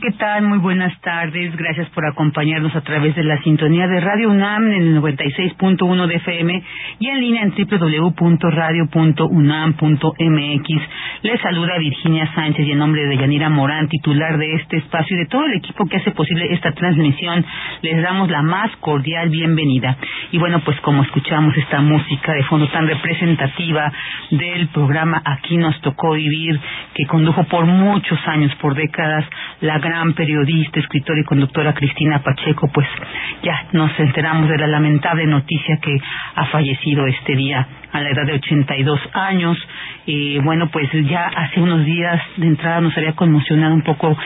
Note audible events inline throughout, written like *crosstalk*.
¿Qué tal? Muy buenas tardes. Gracias por acompañarnos a través de la sintonía de Radio UNAM en el 96.1 de FM y en línea en www.radio.unam.mx. Les saluda Virginia Sánchez y en nombre de Yanira Morán, titular de este espacio y de todo el equipo que hace posible esta transmisión, les damos la más cordial bienvenida. Y bueno, pues como escuchamos esta música de fondo tan representativa del programa Aquí nos tocó vivir, que condujo por muchos años, por décadas, la gran periodista, escritora y conductora Cristina Pacheco, pues ya nos enteramos de la lamentable noticia que ha fallecido este día a la edad de 82 años. Y bueno, pues ya hace unos días de entrada nos había conmocionado un poco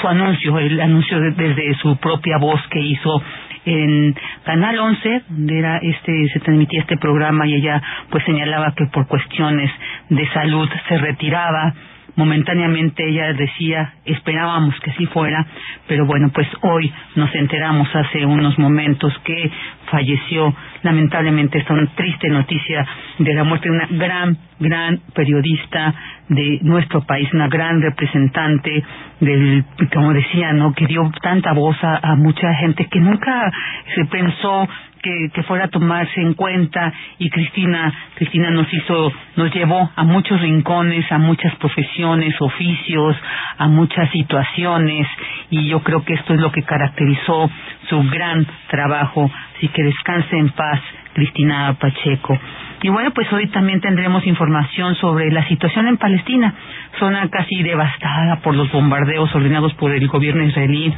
su anuncio, el anuncio desde su propia voz que hizo en Canal 11, donde era este se transmitía este programa y ella pues señalaba que por cuestiones de salud se retiraba momentáneamente ella decía, esperábamos que así fuera, pero bueno, pues hoy nos enteramos hace unos momentos que falleció lamentablemente esta triste noticia de la muerte de una gran, gran periodista de nuestro país, una gran representante del, como decía, ¿no? que dio tanta voz a mucha gente que nunca se pensó que, fuera a tomarse en cuenta y Cristina Cristina nos hizo nos llevó a muchos rincones a muchas profesiones oficios a muchas situaciones y yo creo que esto es lo que caracterizó su gran trabajo. Así que descanse en paz Cristina Pacheco y bueno, pues hoy también tendremos información sobre la situación en Palestina, zona casi devastada por los bombardeos ordenados por el gobierno israelí.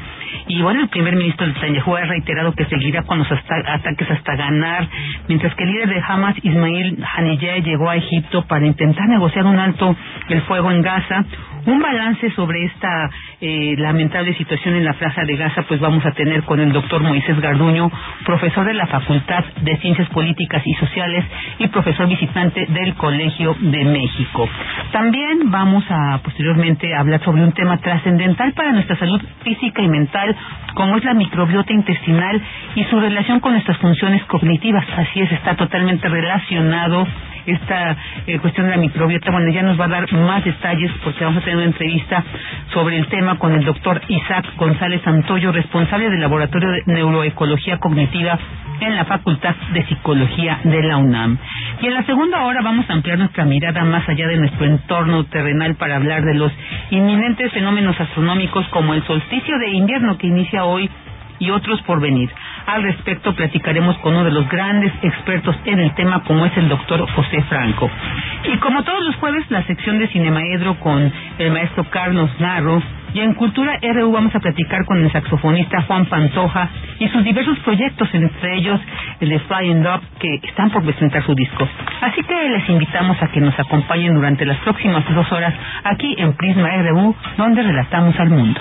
Y bueno, el primer ministro Netanyahu ha reiterado que seguirá con los ataques hasta ganar, mientras que el líder de Hamas, Ismail Haniyeh, llegó a Egipto para intentar negociar un alto el fuego en Gaza. Un balance sobre esta eh, lamentable situación en la plaza de Gaza, pues vamos a tener con el doctor Moisés Garduño, profesor de la Facultad de Ciencias Políticas y Sociales y profesor visitante del Colegio de México. También vamos a posteriormente hablar sobre un tema trascendental para nuestra salud física y mental, como es la microbiota intestinal y su relación con nuestras funciones cognitivas. Así es, está totalmente relacionado esta eh, cuestión de la microbiota. Bueno, ya nos va a dar más detalles porque vamos a tener una entrevista sobre el tema con el doctor Isaac González Santoyo, responsable del Laboratorio de Neuroecología Cognitiva en la Facultad de Psicología de la UNAM. Y en la segunda hora vamos a ampliar nuestra mirada más allá de nuestro entorno terrenal para hablar de los inminentes fenómenos astronómicos como el solsticio de invierno que inicia hoy y otros por venir. Al respecto platicaremos con uno de los grandes expertos en el tema como es el doctor José Franco. Y como todos los jueves, la sección de Cinemaedro con el maestro Carlos Narro y en Cultura RU vamos a platicar con el saxofonista Juan Pantoja y sus diversos proyectos, entre ellos el de Flying Dog, que están por presentar su disco. Así que les invitamos a que nos acompañen durante las próximas dos horas aquí en Prisma RU, donde relatamos al mundo.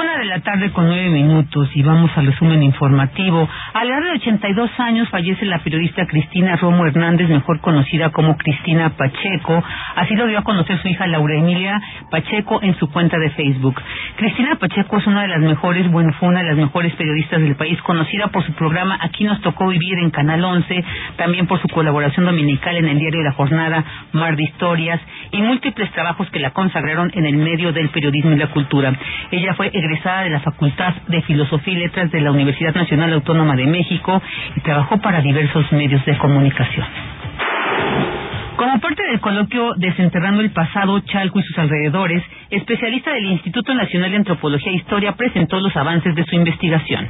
Una de la tarde con nueve minutos y vamos al resumen informativo. A la edad de 82 años fallece la periodista Cristina Romo Hernández, mejor conocida como Cristina Pacheco. Así lo dio a conocer su hija Laura Emilia Pacheco en su cuenta de Facebook. Cristina Pacheco es una de las mejores, bueno, fue una de las mejores periodistas del país, conocida por su programa Aquí nos tocó vivir en Canal 11, también por su colaboración dominical en el diario La Jornada, Mar de Historias, y múltiples trabajos que la consagraron en el medio del periodismo y la cultura. Ella fue de la Facultad de Filosofía y Letras de la Universidad Nacional Autónoma de México y trabajó para diversos medios de comunicación. Como parte del coloquio Desenterrando el pasado, Chalco y sus alrededores, especialista del Instituto Nacional de Antropología e Historia presentó los avances de su investigación.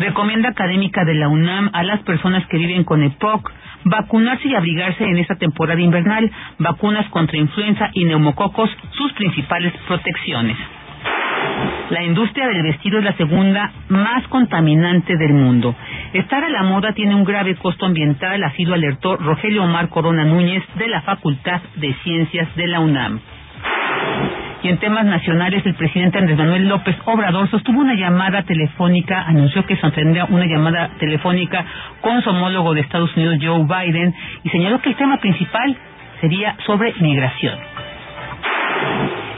Recomienda académica de la UNAM a las personas que viven con EPOC vacunarse y abrigarse en esta temporada invernal, vacunas contra influenza y neumococos, sus principales protecciones. La industria del vestido es la segunda más contaminante del mundo. Estar a la moda tiene un grave costo ambiental, así lo alertó Rogelio Omar Corona Núñez de la Facultad de Ciencias de la UNAM. Y en temas nacionales, el presidente Andrés Manuel López Obrador sostuvo una llamada telefónica, anunció que sostendría una llamada telefónica con su homólogo de Estados Unidos, Joe Biden, y señaló que el tema principal sería sobre migración.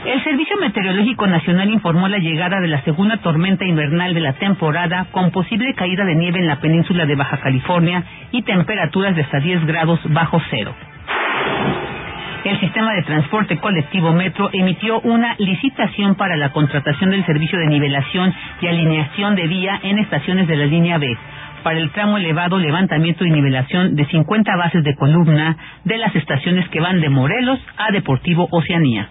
El Servicio Meteorológico Nacional informó la llegada de la segunda tormenta invernal de la temporada con posible caída de nieve en la península de Baja California y temperaturas de hasta 10 grados bajo cero. El sistema de transporte colectivo Metro emitió una licitación para la contratación del servicio de nivelación y alineación de vía en estaciones de la línea B para el tramo elevado levantamiento y nivelación de 50 bases de columna de las estaciones que van de Morelos a Deportivo Oceanía.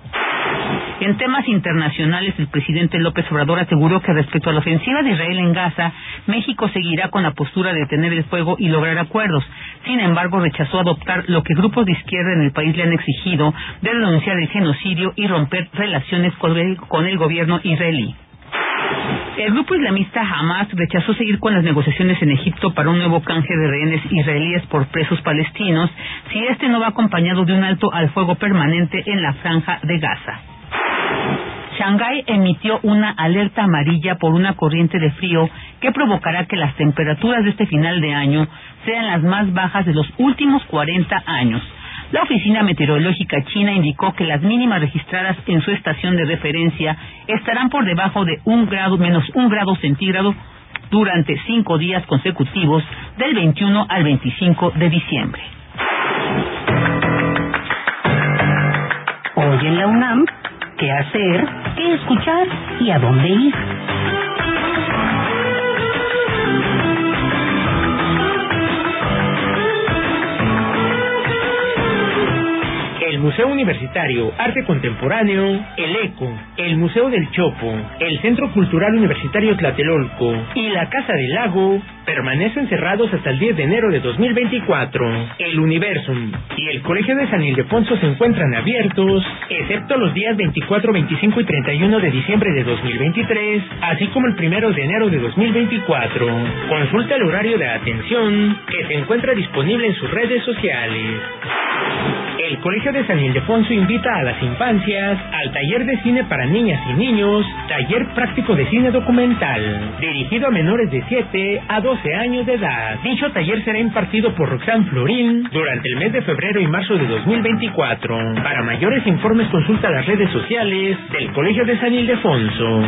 En temas internacionales, el presidente López Obrador aseguró que respecto a la ofensiva de Israel en Gaza, México seguirá con la postura de detener el fuego y lograr acuerdos. Sin embargo, rechazó adoptar lo que grupos de izquierda en el país le han exigido de denunciar el genocidio y romper relaciones con el, gobierno israelí. El grupo islamista Hamas rechazó seguir con las negociaciones en Egipto para un nuevo canje de rehenes israelíes por presos palestinos si este no va acompañado de un alto al fuego permanente en la franja de Gaza. Shanghái emitió una alerta amarilla por una corriente de frío que provocará que las temperaturas de este final de año sean las más bajas de los últimos 40 años. La Oficina Meteorológica China indicó que las mínimas registradas en su estación de referencia estarán por debajo de un grado menos un grado centígrado durante cinco días consecutivos del 21 al 25 de diciembre. Hoy en la UNAM qué hacer, qué escuchar y a dónde ir. Museo Universitario Arte Contemporáneo, el ECO, el Museo del Chopo, el Centro Cultural Universitario Tlatelolco y la Casa del Lago permanecen cerrados hasta el 10 de enero de 2024. El Universum y el Colegio de San Ildefonso se encuentran abiertos, excepto los días 24, 25 y 31 de diciembre de 2023, así como el 1 de enero de 2024. Consulta el horario de atención que se encuentra disponible en sus redes sociales. El Colegio de San Ildefonso invita a las infancias al taller de cine para niñas y niños, taller práctico de cine documental, dirigido a menores de 7 a 12 años de edad. Dicho taller será impartido por Roxanne Florín durante el mes de febrero y marzo de 2024. Para mayores informes consulta las redes sociales del Colegio de San Ildefonso.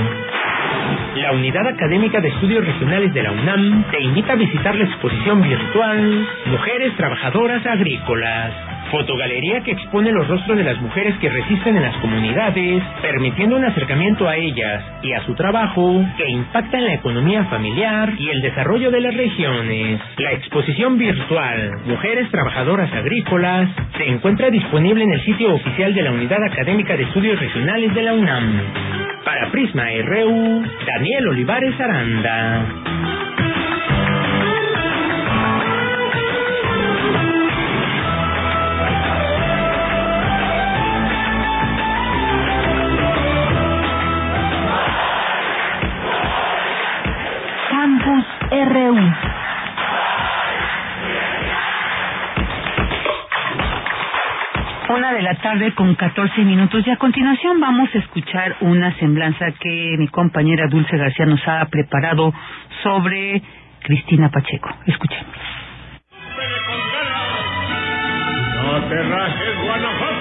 La Unidad Académica de Estudios Regionales de la UNAM te invita a visitar la exposición virtual Mujeres Trabajadoras Agrícolas Fotogalería que expone los rostros de las mujeres que resisten en las comunidades, permitiendo un acercamiento a ellas y a su trabajo que impacta en la economía familiar y el desarrollo de las regiones. La exposición virtual Mujeres Trabajadoras Agrícolas se encuentra disponible en el sitio oficial de la Unidad Académica de Estudios Regionales de la UNAM. Para Prisma RU, Daniel Olivares Aranda. RU. Una de la tarde con 14 minutos y a continuación vamos a escuchar una semblanza que mi compañera Dulce García nos ha preparado sobre Cristina Pacheco. Escuchemos. No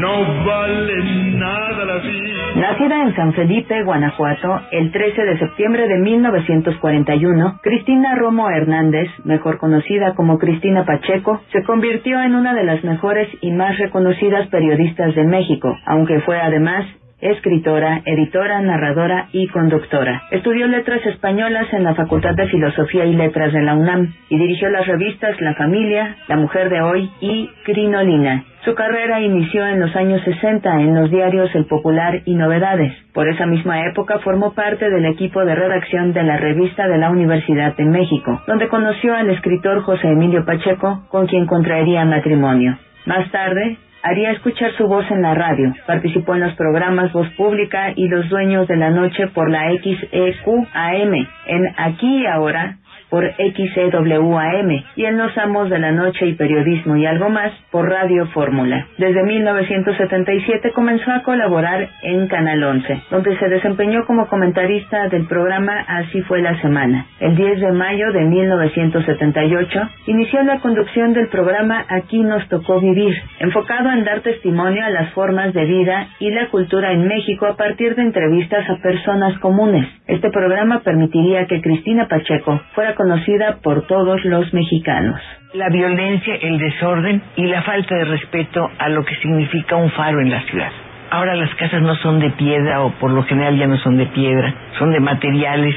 vale nada la vida. Nacida en San Felipe, Guanajuato, el 13 de septiembre de 1941, Cristina Romo Hernández, mejor conocida como Cristina Pacheco, se convirtió en una de las mejores y más reconocidas periodistas de México, aunque fue además escritora, editora, narradora y conductora. Estudió letras españolas en la Facultad de Filosofía y Letras de la UNAM y dirigió las revistas La Familia, La Mujer de Hoy y Crinolina. Su carrera inició en los años 60 en los diarios El Popular y Novedades. Por esa misma época formó parte del equipo de redacción de la revista de la Universidad de México, donde conoció al escritor José Emilio Pacheco, con quien contraería matrimonio. Más tarde, haría escuchar su voz en la radio. Participó en los programas Voz Pública y Los Dueños de la Noche por la XEQAM. En Aquí y Ahora por XCWAM y en Los Amos de la Noche y Periodismo y algo más por Radio Fórmula. Desde 1977 comenzó a colaborar en Canal 11, donde se desempeñó como comentarista del programa Así fue la semana. El 10 de mayo de 1978 inició la conducción del programa Aquí nos tocó vivir, enfocado en dar testimonio a las formas de vida y la cultura en México a partir de entrevistas a personas comunes. Este programa permitiría que Cristina Pacheco fuera conocida por todos los mexicanos. La violencia, el desorden y la falta de respeto a lo que significa un faro en la ciudad. Ahora las casas no son de piedra o por lo general ya no son de piedra, son de materiales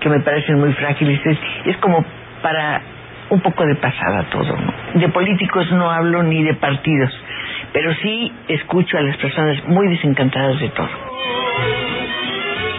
que me parecen muy frágiles. Es, como para un poco de pasada todo. De políticos no hablo ni de partidos, pero sí escucho a las personas muy desencantadas de todo.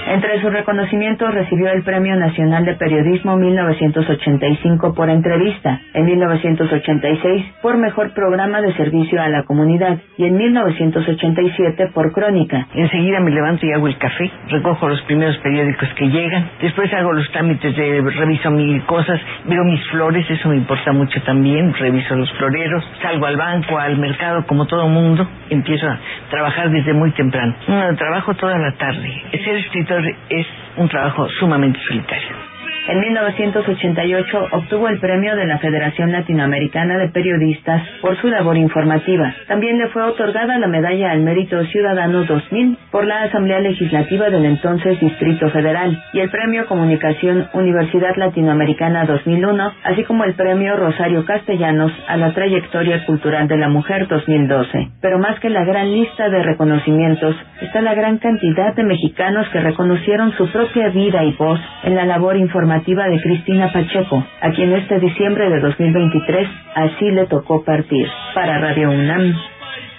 Entre sus reconocimientos recibió el Premio Nacional de Periodismo 1985 por entrevista, en 1986 por Mejor Programa de Servicio a la Comunidad y en 1987 por Crónica. Enseguida me levanto y hago el café, recojo los primeros periódicos que llegan, después hago los trámites de reviso mil cosas, veo mis flores, eso me importa mucho también, reviso los floreros, salgo al banco, al mercado como todo mundo, empiezo a trabajar desde muy temprano. trabajo toda la tarde. Ser escritor es un trabajo sumamente solitario. En 1988 obtuvo el premio de la Federación Latinoamericana de Periodistas por su labor informativa. También le fue otorgada la Medalla al Mérito Ciudadano 2000 por la Asamblea Legislativa del entonces Distrito Federal y el Premio Comunicación Universidad Latinoamericana 2001, así como el Premio Rosario Castellanos a la Trayectoria Cultural de la Mujer 2012. Pero más que la gran lista de reconocimientos, está la gran cantidad de mexicanos que reconocieron su propia vida y voz en la labor informativa de Cristina Pacheco, a quien este diciembre de 2023 así le tocó partir. Para Radio UNAM,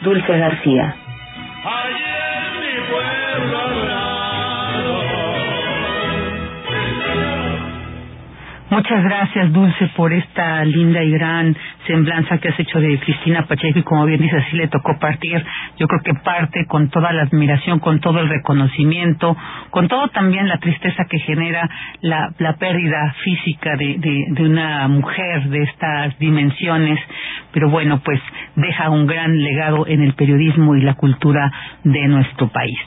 Dulce García. Muchas gracias, Dulce, por esta linda y gran semblanza que has hecho de Cristina Pacheco y como bien dice, así le tocó partir. Yo creo que parte con toda la admiración, con todo el reconocimiento, con todo también la tristeza que genera la, pérdida física de una mujer de estas dimensiones, pero bueno, pues deja un gran legado en el periodismo y la cultura de nuestro país.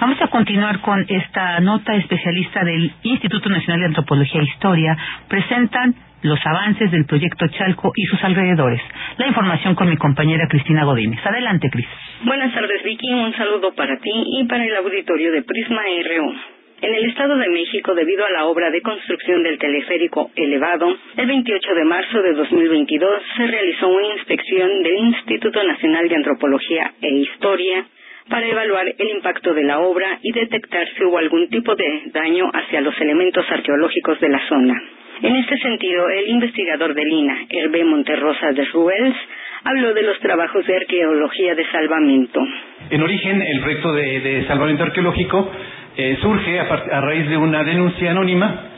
Vamos a continuar con esta nota especialista del Instituto Nacional de Antropología e Historia. Presentan los avances del proyecto Chalco y sus alrededores. La información con mi compañera Cristina Godínez. Adelante, Cris. Buenas tardes, Vicky. Un saludo para ti y para el auditorio de Prisma RU. En el Estado de México, debido a la obra de construcción del teleférico elevado, el 28 de marzo de 2022 se realizó una inspección del Instituto Nacional de Antropología e Historia para evaluar el impacto de la obra y detectar si hubo algún tipo de daño hacia los elementos arqueológicos de la zona. En este sentido, el investigador de Lina, Hervé Monterrosa de Ruels, habló de los trabajos de arqueología de salvamento. En origen, el proyecto de, salvamento arqueológico eh, surge a, raíz de una denuncia anónima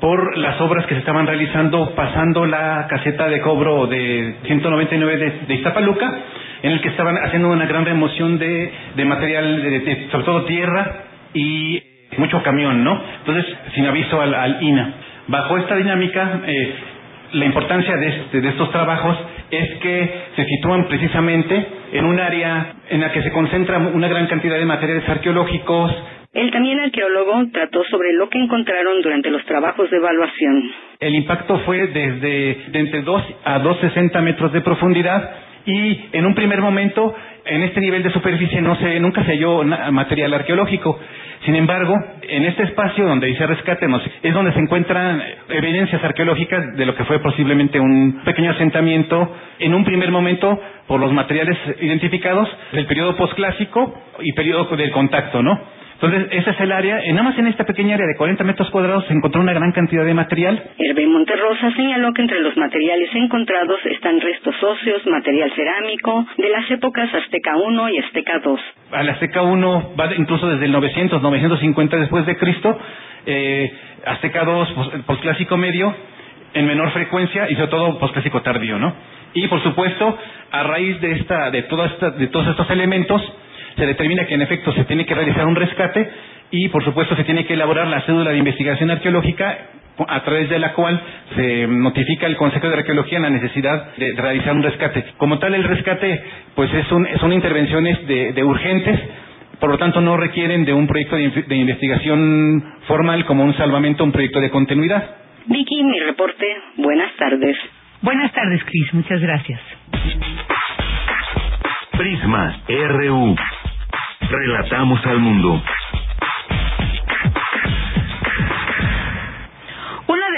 por las obras que se estaban realizando pasando la caseta de cobro de 199 de, de Iztapaluca, en el que estaban haciendo una gran remoción de, material, de, sobre todo tierra y mucho camión, ¿no? Entonces, sin aviso al INA. Bajo esta dinámica, eh, la importancia este, de, estos trabajos es que se sitúan precisamente en un área en la que se concentra una gran cantidad de materiales arqueológicos, El también arqueólogo trató sobre lo que encontraron durante los trabajos de evaluación. El impacto fue desde de entre 2 a 260 metros de profundidad y en un primer momento en este nivel de superficie no se, nunca se halló material arqueológico. Sin embargo, en este espacio donde dice rescate es donde se encuentran evidencias arqueológicas de lo que fue posiblemente un pequeño asentamiento en un primer momento por los materiales identificados del periodo posclásico y periodo del contacto, ¿no? Entonces, ese es el área. Nada más en esta pequeña área de 40 metros cuadrados se encontró una gran cantidad de material. Hervé Monterrosa señaló que entre los materiales encontrados están restos óseos, material cerámico de las épocas Azteca I y Azteca II. A la Azteca I va incluso desde el 900, 950 después de Cristo. Eh, Azteca II, posclásico medio, en menor frecuencia y sobre todo posclásico tardío, ¿no? Y por supuesto, a raíz de esta, de toda esta, de todos estos elementos, se determina que en efecto se tiene que realizar un rescate y por supuesto se tiene que elaborar la cédula de investigación arqueológica a través de la cual se notifica al Consejo de Arqueología la necesidad de realizar un rescate. Como tal, el rescate, pues es un, son intervenciones de, urgentes, por lo tanto no requieren de un proyecto de, investigación formal como un salvamento, un proyecto de continuidad. Vicky, mi reporte. Buenas tardes. Buenas tardes, Cris. Muchas gracias. Prisma RU. Relatamos al mundo.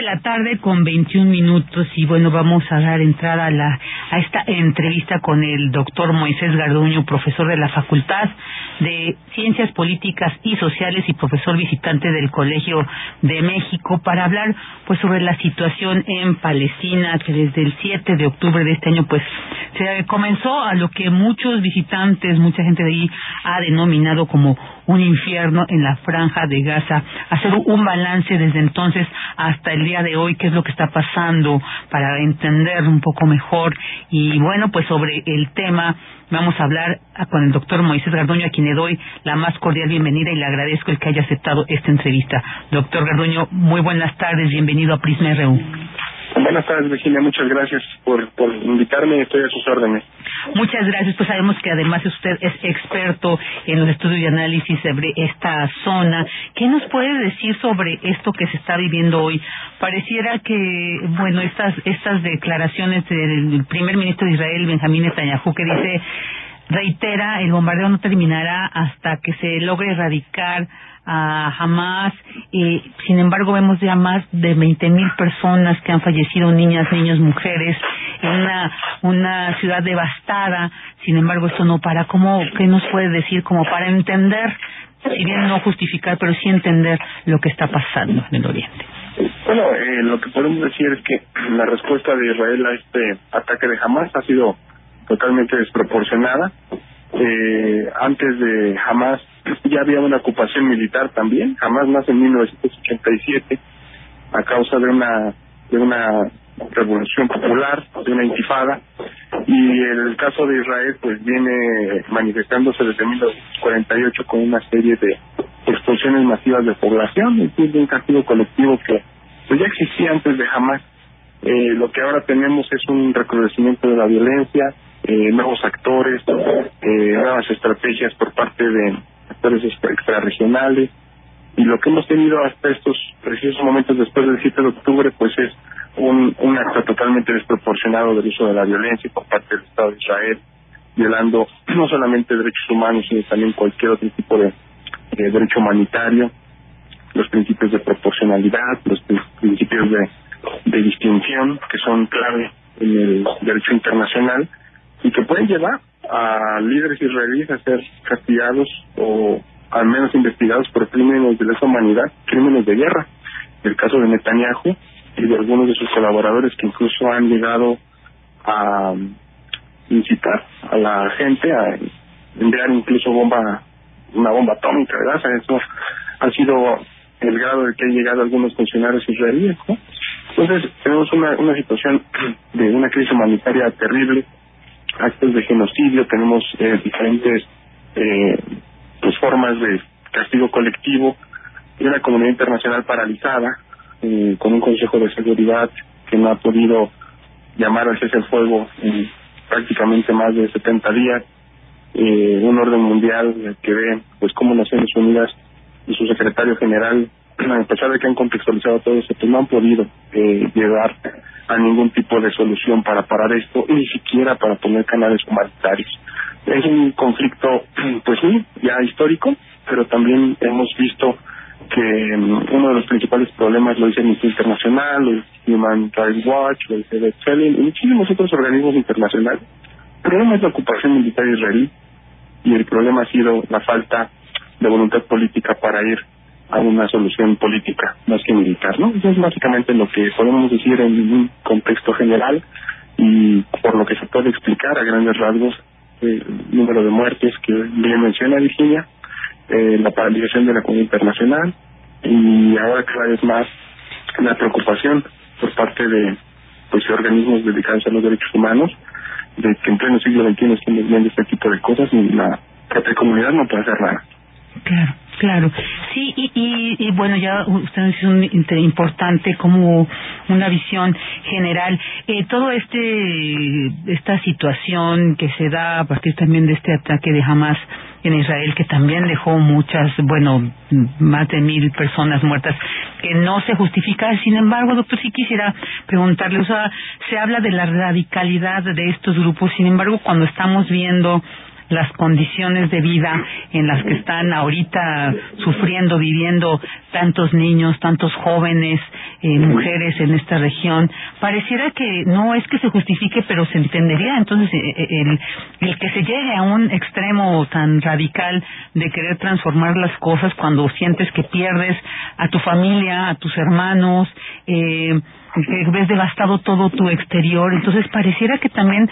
La tarde con 21 minutos y bueno, vamos a dar entrada a, la, a esta entrevista con el doctor Moisés Garduño, profesor de la Facultad de Ciencias Políticas y Sociales y profesor visitante del Colegio de México para hablar pues sobre la situación en Palestina que desde el 7 de octubre de este año pues se comenzó a lo que muchos visitantes, mucha gente de ahí ha denominado como un infierno en la franja de Gaza, hacer un balance desde entonces hasta el día de hoy, qué es lo que está pasando para entender un poco mejor y bueno, pues sobre el tema vamos a hablar con el doctor Moisés Garduño, a quien le doy la más cordial bienvenida y le agradezco el que haya aceptado esta entrevista. Doctor Garduño, muy buenas tardes, bienvenido a Prisma RU. Buenas tardes, Virginia. Muchas gracias por, por invitarme. Estoy a sus órdenes. Muchas gracias. Pues sabemos que además usted es experto en los estudios y análisis sobre esta zona. ¿Qué nos puede decir sobre esto que se está viviendo hoy? Pareciera que, bueno, estas, estas declaraciones del primer ministro de Israel, Benjamín Netanyahu, que dice, reitera, el bombardeo no terminará hasta que se logre erradicar a Hamas. y sin embargo, vemos ya más de 20 mil personas que han fallecido, niñas, niños, mujeres, en una, una ciudad devastada. Sin embargo, esto no para. ¿Cómo, ¿Qué nos puede decir como para entender, si bien no justificar, pero sí entender lo que está pasando en el Oriente? Bueno, eh, lo que podemos decir es que la respuesta de Israel a este ataque de Hamas ha sido totalmente desproporcionada. Eh, antes de Hamas *clears throat* ya había una ocupación militar también, jamás más en 1987, a causa de una de una revolución popular, de una intifada, y el caso de Israel pues viene manifestándose desde 1948 con una serie de expulsiones masivas de población, es un castigo colectivo que pues ya existía antes de jamás. Eh, lo que ahora tenemos es un recrudecimiento de la violencia, eh, nuevos actores, eh, nuevas estrategias por parte de actores extrarregionales. Y lo que hemos tenido hasta estos precisos momentos después del 7 de octubre, pues es un, acto totalmente desproporcionado del uso de la violencia por parte del Estado de Israel, violando *clears throat* no solamente derechos humanos, sino también cualquier otro tipo de, derecho humanitario, los principios de proporcionalidad, los principios de distinción, que son clave en el derecho internacional y que pueden llevar a líderes israelíes a ser castigados o al menos investigados por crímenes de lesa humanidad, crímenes de guerra. El caso de Netanyahu y de algunos de sus colaboradores que incluso han llegado a incitar a la gente a enviar incluso bomba una bomba atómica, ¿verdad? Eso ha sido el grado de que han llegado algunos funcionarios israelíes, ¿no? Entonces, tenemos una, una situación de una crisis humanitaria terrible actos de genocidio, tenemos eh, diferentes eh, pues formas de castigo colectivo y una comunidad internacional paralizada eh, con un Consejo de Seguridad que no ha podido llamar al cese el fuego en prácticamente más de 70 días, eh, un orden mundial que ve pues cómo Naciones Unidas y su secretario general, a pesar de que han contextualizado todo esto, pues no han podido eh, llegar a ningún tipo de solución para parar esto, ni siquiera para poner canales humanitarios. Es un conflicto, *clears throat* pues sí, ya histórico, pero también hemos visto que mm, uno de los principales problemas lo dice Amnistía Internacional, lo Human Rights Watch, lo dice Dead Felling y muchísimos otros organismos internacionales. El problema es la ocupación militar israelí y el problema ha sido la falta de voluntad política para ir a una solución política más que militar, ¿no? Eso es básicamente lo que podemos decir en un contexto general y por lo que se puede explicar a grandes rasgos el número de muertes que bien menciona Virginia, eh, la paralización de la comunidad internacional y ahora cada vez más la preocupación por parte de pues organismos dedicados a los derechos humanos de que en pleno siglo XXI estemos viendo este tipo de cosas y la propia comunidad no puede hacer nada. Claro, claro. Sí, y, y, y bueno, ya usted dice un importante como una visión general. Eh, todo este esta situación que se da a partir también de este ataque de Hamas en Israel, que también dejó muchas, bueno, más de mil personas muertas, que no se justifica. Sin embargo, doctor, sí quisiera preguntarle, o sea, se habla de la radicalidad de estos grupos, sin embargo, cuando estamos viendo las condiciones de vida en las que están ahorita sufriendo, viviendo tantos niños, tantos jóvenes, eh, mujeres en esta región, pareciera que no es que se justifique, pero se entendería. Entonces eh, eh, el, el que se llegue a un extremo tan radical de querer transformar las cosas cuando sientes que pierdes a tu familia, a tus hermanos, eh, que ves devastado todo tu exterior, entonces pareciera que también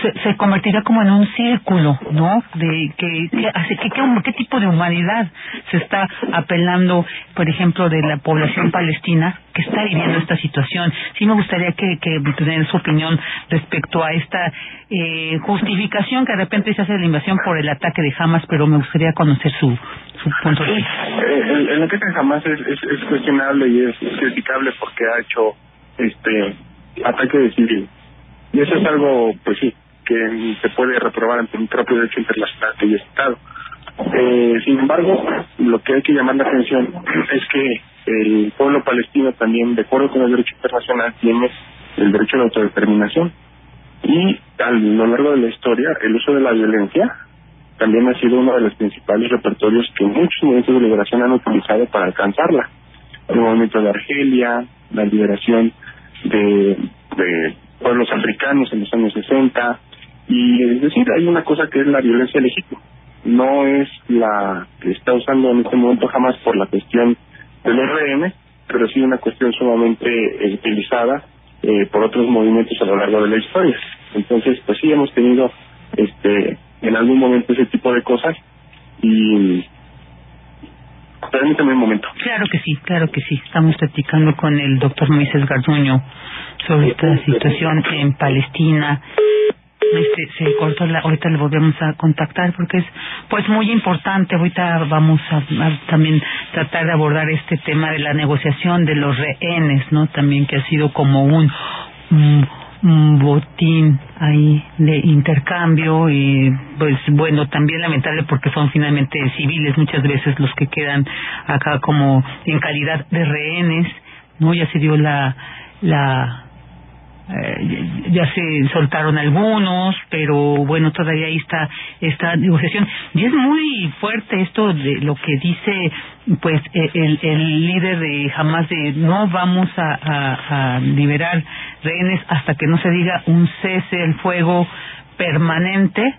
se, se convertirá como en un círculo, ¿no? De que, que, que, qué tipo de humanidad se está apelando, por ejemplo, de la población palestina que está viviendo esta situación. Sí me gustaría que, que tener su opinión respecto a esta eh, justificación que de repente se hace de la invasión por el ataque de Hamas, pero me gustaría conocer su, su punto de vista. El, el ataque de Hamas es, es, es cuestionable y es criticable porque ha hecho este ataque de civil. Y eso es algo, pues sí, que se puede reprobar ante un propio derecho internacional y Estado. Eh, sin embargo, lo que hay que llamar la atención es que el pueblo palestino también, de acuerdo con el derecho internacional, tiene el derecho a la autodeterminación. Y a lo largo de la historia, el uso de la violencia también ha sido uno de los principales repertorios que muchos movimientos de liberación han utilizado para alcanzarla. El movimiento de Argelia, la liberación de, pueblos africanos en los años 60. Y es decir, hay una cosa que es la violencia legítima. No es la que está usando en este momento jamás por la cuestión del RM, pero sí una cuestión sumamente eh, utilizada eh, por otros movimientos a lo largo de la historia. Entonces, pues sí hemos tenido este en algún momento ese tipo de cosas y Permítame un momento. Claro que sí, claro que sí. Estamos platicando con el doctor Moisés Garduño sobre esta situación en Palestina. Este, se cortó la, ahorita le volvemos a contactar porque es pues muy importante ahorita vamos a, también tratar de abordar este tema de la negociación de los rehenes no también que ha sido como un un botín ahí de intercambio y pues bueno también lamentable porque son finalmente civiles muchas veces los que quedan acá como en calidad de rehenes no ya se dio la la eh, ya se soltaron algunos, pero bueno, todavía ahí está esta negociación. Y es muy fuerte esto de lo que dice pues e, el, el líder de Hamas de no vamos a, a, a liberar rehenes hasta que no se diga un cese el fuego permanente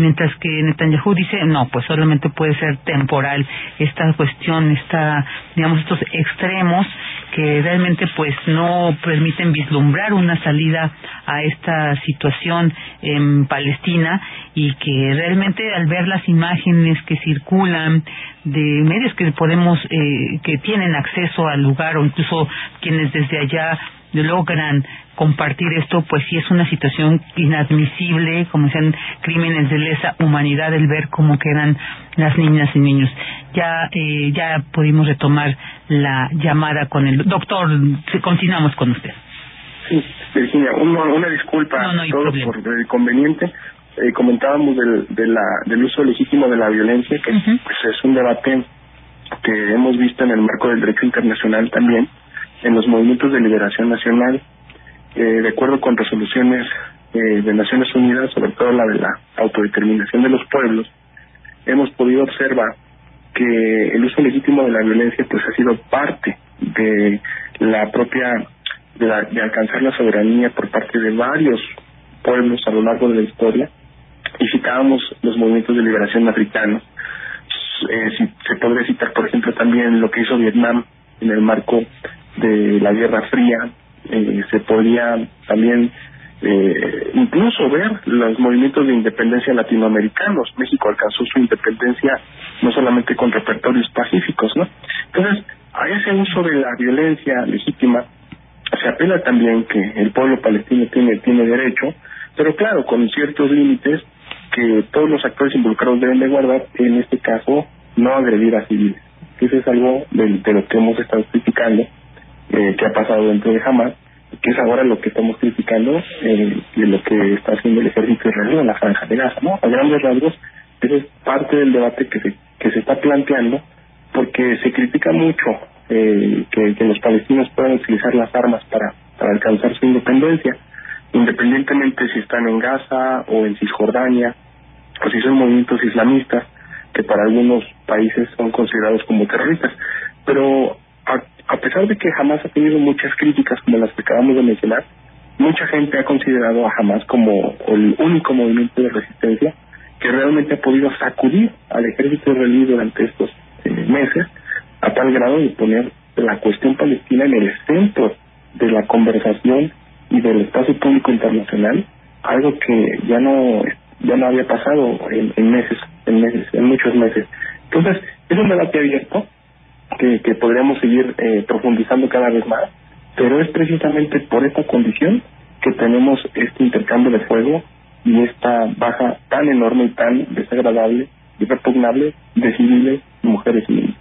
mientras que Netanyahu dice no, pues solamente puede ser temporal esta cuestión, esta, digamos, estos extremos que realmente pues no permiten vislumbrar una salida a esta situación en Palestina y que realmente al ver las imágenes que circulan de medios que podemos eh, que tienen acceso al lugar o incluso quienes desde allá logran compartir esto, pues sí es una situación inadmisible, como sean crímenes de lesa humanidad, el ver cómo quedan las niñas y niños. Ya, eh, ya pudimos retomar la llamada con el doctor. Continuamos con usted. Sí, Virginia, una, una disculpa no, todo por el inconveniente. Eh, comentábamos del, de la, del uso legítimo de la violencia, que pues es un debate que hemos visto en el marco del derecho internacional también, en los movimientos de liberación nacional, eh, de acuerdo con resoluciones eh, de Naciones Unidas, sobre todo la de la autodeterminación de los pueblos, hemos podido observar que el uso legítimo de la violencia pues ha sido parte de la propia de, de alcanzar la soberanía por parte de varios pueblos a lo largo de la historia. Y citábamos los movimientos de liberación africanos. Eh, si, se podría citar por ejemplo también lo que hizo Vietnam en el marco de la Guerra Fría eh, se podría también eh, incluso ver los movimientos de independencia latinoamericanos. México alcanzó su independencia no solamente con repertorios pacíficos, ¿no? Entonces, a ese uso de la violencia legítima se apela también que el pueblo palestino tiene, tiene derecho, pero claro, con ciertos límites que todos los actores involucrados deben de guardar, en este caso, no agredir a civiles. Eso es algo de, lo que hemos estado criticando, eh, que ha pasado dentro de Hamas, que es ahora lo que estamos criticando eh, de lo que está haciendo el ejército israelí en la franja de Gaza, ¿no? A grandes rasgos, eso es parte del debate que se, que se está planteando, porque se critica mucho eh, que, que los palestinos puedan utilizar las armas para, para alcanzar su independencia, independientemente si están en Gaza o en Cisjordania, o si son movimientos islamistas, que para algunos países son considerados como terroristas. Pero a pesar de que jamás ha tenido muchas críticas como las que acabamos de mencionar, mucha gente ha considerado a Hamas como el único movimiento de resistencia que realmente ha podido sacudir al ejército israelí durante estos eh, meses a tal grado de poner la cuestión palestina en el centro de la conversación y del espacio público internacional, algo que ya no ya no había pasado en, meses, en meses, en muchos meses. Entonces, es un debate abierto que, que podríamos seguir eh, profundizando cada vez más, pero es precisamente por esta condición que tenemos este intercambio de fuego y esta baja tan enorme y tan desagradable y repugnable de civiles, mujeres y niños.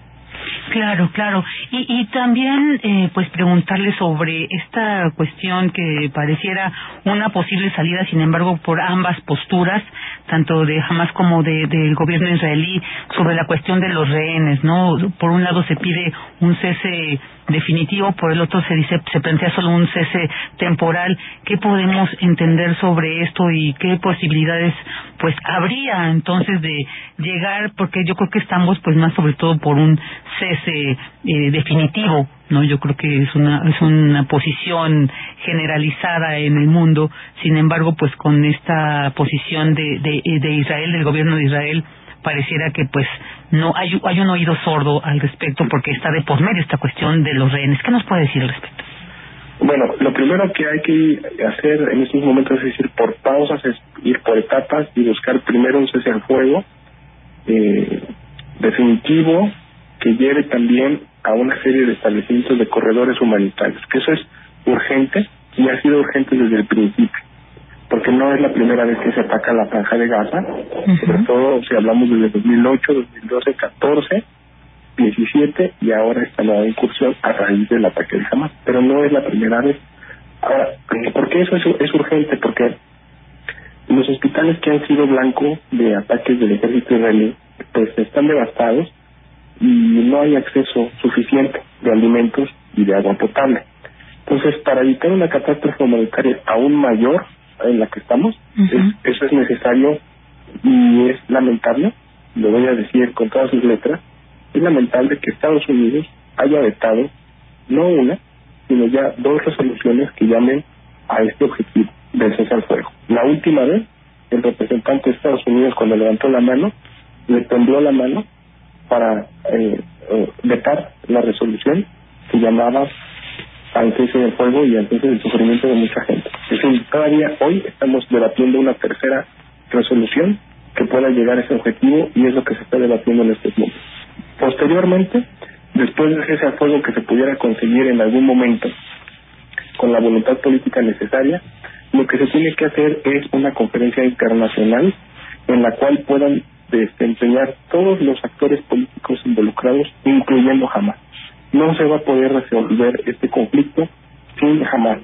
Claro, claro. Y, y también, eh, pues, preguntarle sobre esta cuestión que pareciera una posible salida, sin embargo, por ambas posturas, tanto de Hamas como de, del gobierno israelí, sobre la cuestión de los rehenes, ¿no? Por un lado se pide un cese definitivo, por el otro se dice se plantea solo un cese temporal. ¿Qué podemos entender sobre esto y qué posibilidades pues habría entonces de llegar porque yo creo que estamos pues más sobre todo por un cese eh, definitivo no yo creo que es una es una posición generalizada en el mundo. Sin embargo pues con esta posición de de, de Israel del gobierno de Israel pareciera que pues no hay, un oído sordo al respecto porque está de por medio esta cuestión de los rehenes. ¿Qué nos puede decir al respecto? Bueno, lo primero que hay que hacer en estos momentos es ir por pausas, es ir por etapas y buscar primero un cese al fuego eh, definitivo que lleve también a una serie de establecimientos de corredores humanitarios, que eso es urgente y ha sido urgente desde el principio porque no es la primera vez que se ataca la franja de Gaza, sobre todo si hablamos desde 2008, 2012, 14, 17 y ahora esta nueva incursión a raíz del ataque de Hamas, pero no es la primera vez. Ahora, ¿por qué eso es, es urgente? Porque los hospitales que han sido blanco de ataques del ejército israelí, pues están devastados y no hay acceso suficiente de alimentos y de agua potable. Entonces, para evitar una catástrofe humanitaria aún mayor, en la que estamos. eso es necesario y es lamentable, lo voy a decir con todas sus letras, es lamentable que Estados Unidos haya vetado no una, sino ya dos resoluciones que llamen a este objetivo del cese al fuego. La última vez, el representante de Estados Unidos cuando levantó la mano, le tembló la mano para eh, eh vetar la resolución que llamaba al cese del fuego y al cese del sufrimiento de mucha gente. Es decir, todavía hoy estamos debatiendo una tercera resolución que pueda llegar a ese objetivo y es lo que se está debatiendo en estos momentos. Posteriormente, después del cese al fuego que se pudiera conseguir en algún momento con la voluntad política necesaria, lo que se tiene que hacer es una conferencia internacional en la cual puedan desempeñar todos los actores políticos involucrados, incluyendo Hamas no se va a poder resolver este conflicto sin jamás.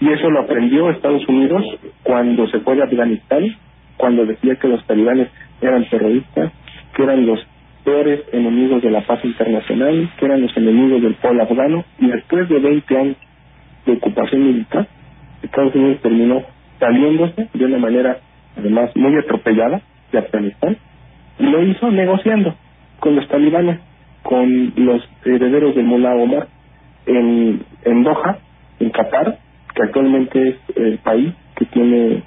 Y eso lo aprendió Estados Unidos cuando se fue de Afganistán, cuando decía que los talibanes eran terroristas, que eran los peores enemigos de la paz internacional, que eran los enemigos del pueblo afgano, y después de 20 años de ocupación militar, Estados Unidos terminó saliéndose de una manera, además, muy atropellada de Afganistán, y lo hizo negociando con los talibanes, con los herederos del Mullah Omar, en, en Doha, en Qatar, que actualmente es el país que tiene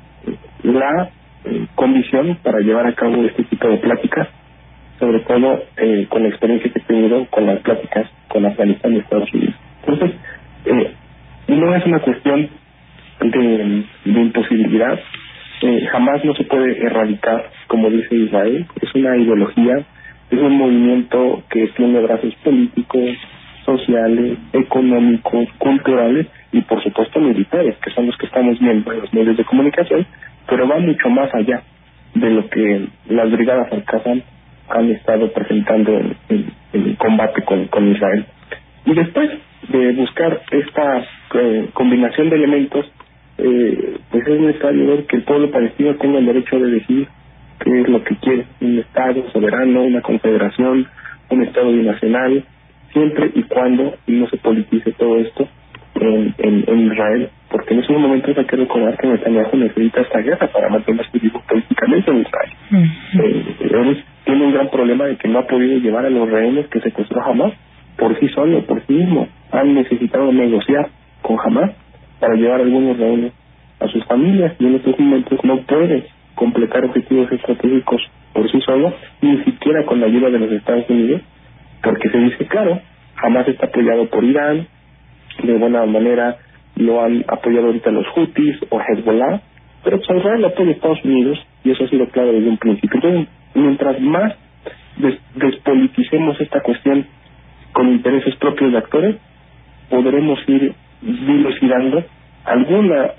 la eh, condición para llevar a cabo este tipo de pláticas, sobre todo eh, con la experiencia que he tenido con las pláticas con Afganistán y Estados Unidos. Entonces, eh, no es una cuestión de, de imposibilidad, eh, jamás no se puede erradicar, como dice Israel, es una ideología, es un movimiento que tiene brazos políticos, sociales, económicos, culturales y por supuesto militares, que son los que estamos viendo en los medios de comunicación, pero va mucho más allá de lo que las brigadas al han estado presentando en, el combate con, con Israel. Y después de buscar esta eh, combinación de elementos, eh, pues es necesario ver que el pueblo palestino tenga el derecho de decidir qué es lo que quiere, un Estado soberano, una confederación, un Estado binacional, siempre y cuando no se politice todo esto en, en, Israel, porque en esos momentos hay que recordar que Netanyahu necesita esta guerra para mantenerse vivo políticamente en Israel. Eh, tiene un gran problema de que no ha podido llevar a los rehenes que secuestró jamás por sí solo, por sí mismo. Han necesitado negociar con Hamas para llevar algunos rehenes a sus familias y en estos momentos no puede completar objetivos estratégicos por sí solo, ni siquiera con la ayuda de los Estados Unidos, porque se dice, claro, jamás está apoyado por Irán, de buena manera lo han apoyado ahorita los Houthis o Hezbollah, pero pues Israel lo apoya Estados Unidos y eso ha sido claro desde un principio. Entonces, mientras más despoliticemos esta cuestión con intereses propios de actores, podremos ir dilucidando alguna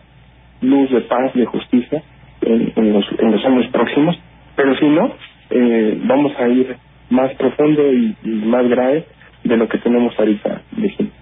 luz de paz, de justicia en, los, en los años próximos, pero si no, eh, vamos a ir más profundo y, más grave de lo que tenemos ahorita de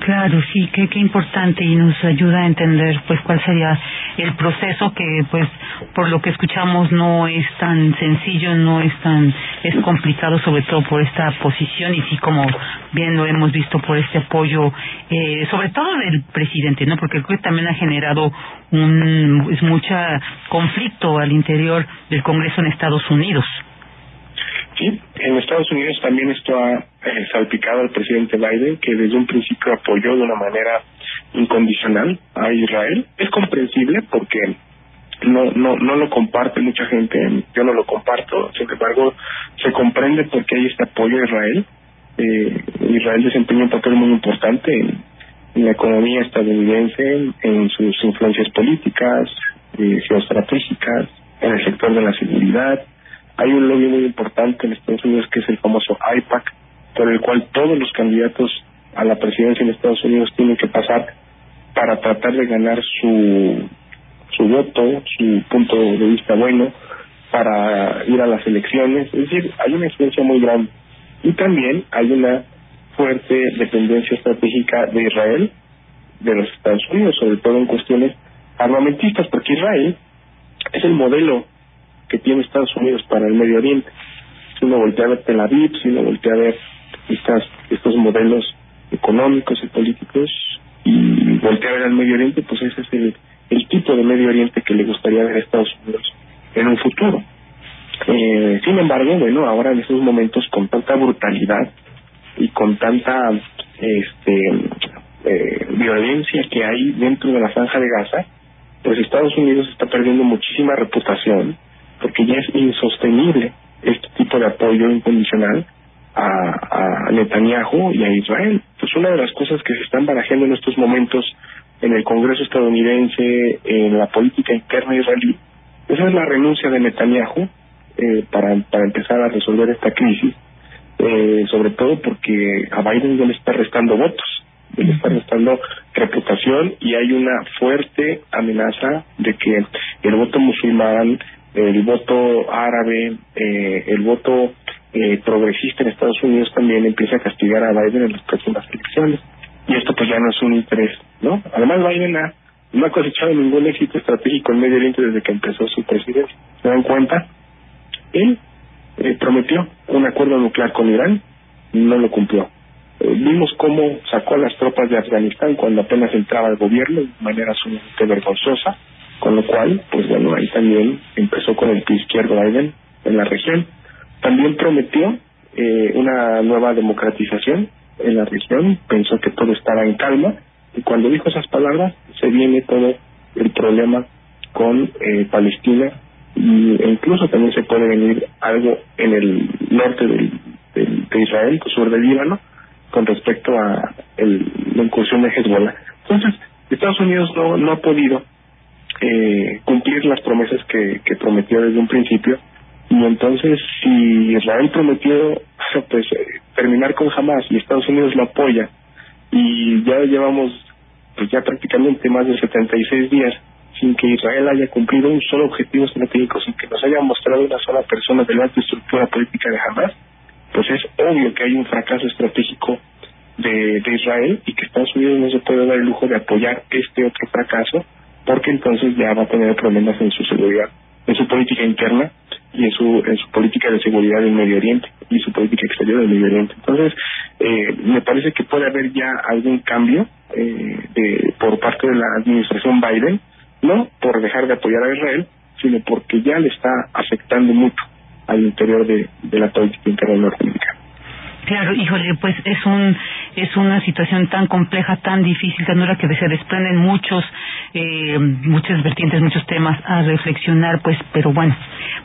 Claro, sí, qué, qué importante y nos ayuda a entender pues cuál sería el proceso que pues por lo que escuchamos no es tan sencillo, no es tan es complicado sobre todo por esta posición y sí como bien lo hemos visto por este apoyo eh, sobre todo del presidente, ¿no? Porque creo que también ha generado un es mucha conflicto al interior del Congreso en Estados Unidos. Sí, en Estados Unidos también esto ha eh, salpicado al presidente Biden, que desde un principio apoyó de una manera incondicional a Israel. Es comprensible porque no no no lo comparte mucha gente, yo no lo comparto, sin embargo se comprende porque hay este apoyo a Israel. Eh, Israel desempeña un papel muy importante en, la economía estadounidense, en, sus influencias políticas, eh, geoestratégicas, en el sector de la seguridad, hay un lobby muy importante en Estados Unidos que es el famoso IPAC, por el cual todos los candidatos a la presidencia en Estados Unidos tienen que pasar para tratar de ganar su, su voto, su punto de vista bueno, para ir a las elecciones. Es decir, hay una influencia muy grande. Y también hay una fuerte dependencia estratégica de Israel, de los Estados Unidos, sobre todo en cuestiones armamentistas, porque Israel es el modelo que tiene Estados Unidos para el Medio Oriente. Si uno voltea a ver Tel Aviv, si uno voltea a ver estas, estos modelos económicos y políticos y voltea a ver al Medio Oriente, pues ese es el, el tipo de Medio Oriente que le gustaría ver a Estados Unidos en un futuro. Eh, sin embargo, bueno, ahora en estos momentos con tanta brutalidad y con tanta este eh, violencia que hay dentro de la franja de Gaza, pues Estados Unidos está perdiendo muchísima reputación porque ya es insostenible este tipo de apoyo incondicional a, a Netanyahu y a Israel. Pues una de las cosas que se están barajando en estos momentos en el Congreso estadounidense, en la política interna israelí, esa es la renuncia de Netanyahu eh, para, para empezar a resolver esta crisis, eh, sobre todo porque a Biden ya le está restando votos, le está restando reputación y hay una fuerte amenaza de que el voto musulmán el voto árabe, eh, el voto eh, progresista en Estados Unidos también empieza a castigar a Biden en las próximas elecciones. Y esto pues ya no es un interés, ¿no? Además Biden ha, no ha cosechado ningún éxito estratégico en Medio Oriente desde que empezó su presidencia. ¿Se dan cuenta? Él eh, prometió un acuerdo nuclear con Irán, no lo cumplió. Eh, vimos cómo sacó a las tropas de Afganistán cuando apenas entraba al gobierno de manera sumamente vergonzosa, con lo cual, pues bueno, ahí también empezó con el pie izquierdo Biden en la región. También prometió eh, una nueva democratización en la región, pensó que todo estaba en calma, y cuando dijo esas palabras se viene todo el problema con eh, Palestina. E incluso también se puede venir algo en el norte del, de Israel, sur del Líbano, con respecto a el, la incursión de Hezbollah. Entonces, Estados Unidos no, no ha podido eh, cumplir las promesas que, que prometió desde un principio y entonces si Israel prometió *laughs* pues eh, terminar con Hamas y Estados Unidos lo apoya y ya llevamos pues ya prácticamente más de 76 días sin que Israel haya cumplido un solo objetivo estratégico, sin que nos haya mostrado una sola persona de la estructura política de Hamas, pues es obvio que hay un fracaso estratégico de Israel y que Estados Unidos no se puede dar el lujo de apoyar este otro fracaso porque entonces ya va a tener problemas en su seguridad, en su política interna y en su en su política de seguridad en Medio Oriente y su política exterior en Medio Oriente. Entonces, eh, me parece que puede haber ya algún cambio eh, de, por parte de la administración Biden, no por dejar de apoyar a Israel, sino porque ya le está afectando mucho al interior de, de la política interna norteamericana. Claro, híjole, pues es un es una situación tan compleja, tan difícil, tan dura que se desprenden muchos eh, muchas vertientes, muchos temas a reflexionar, pues, pero bueno,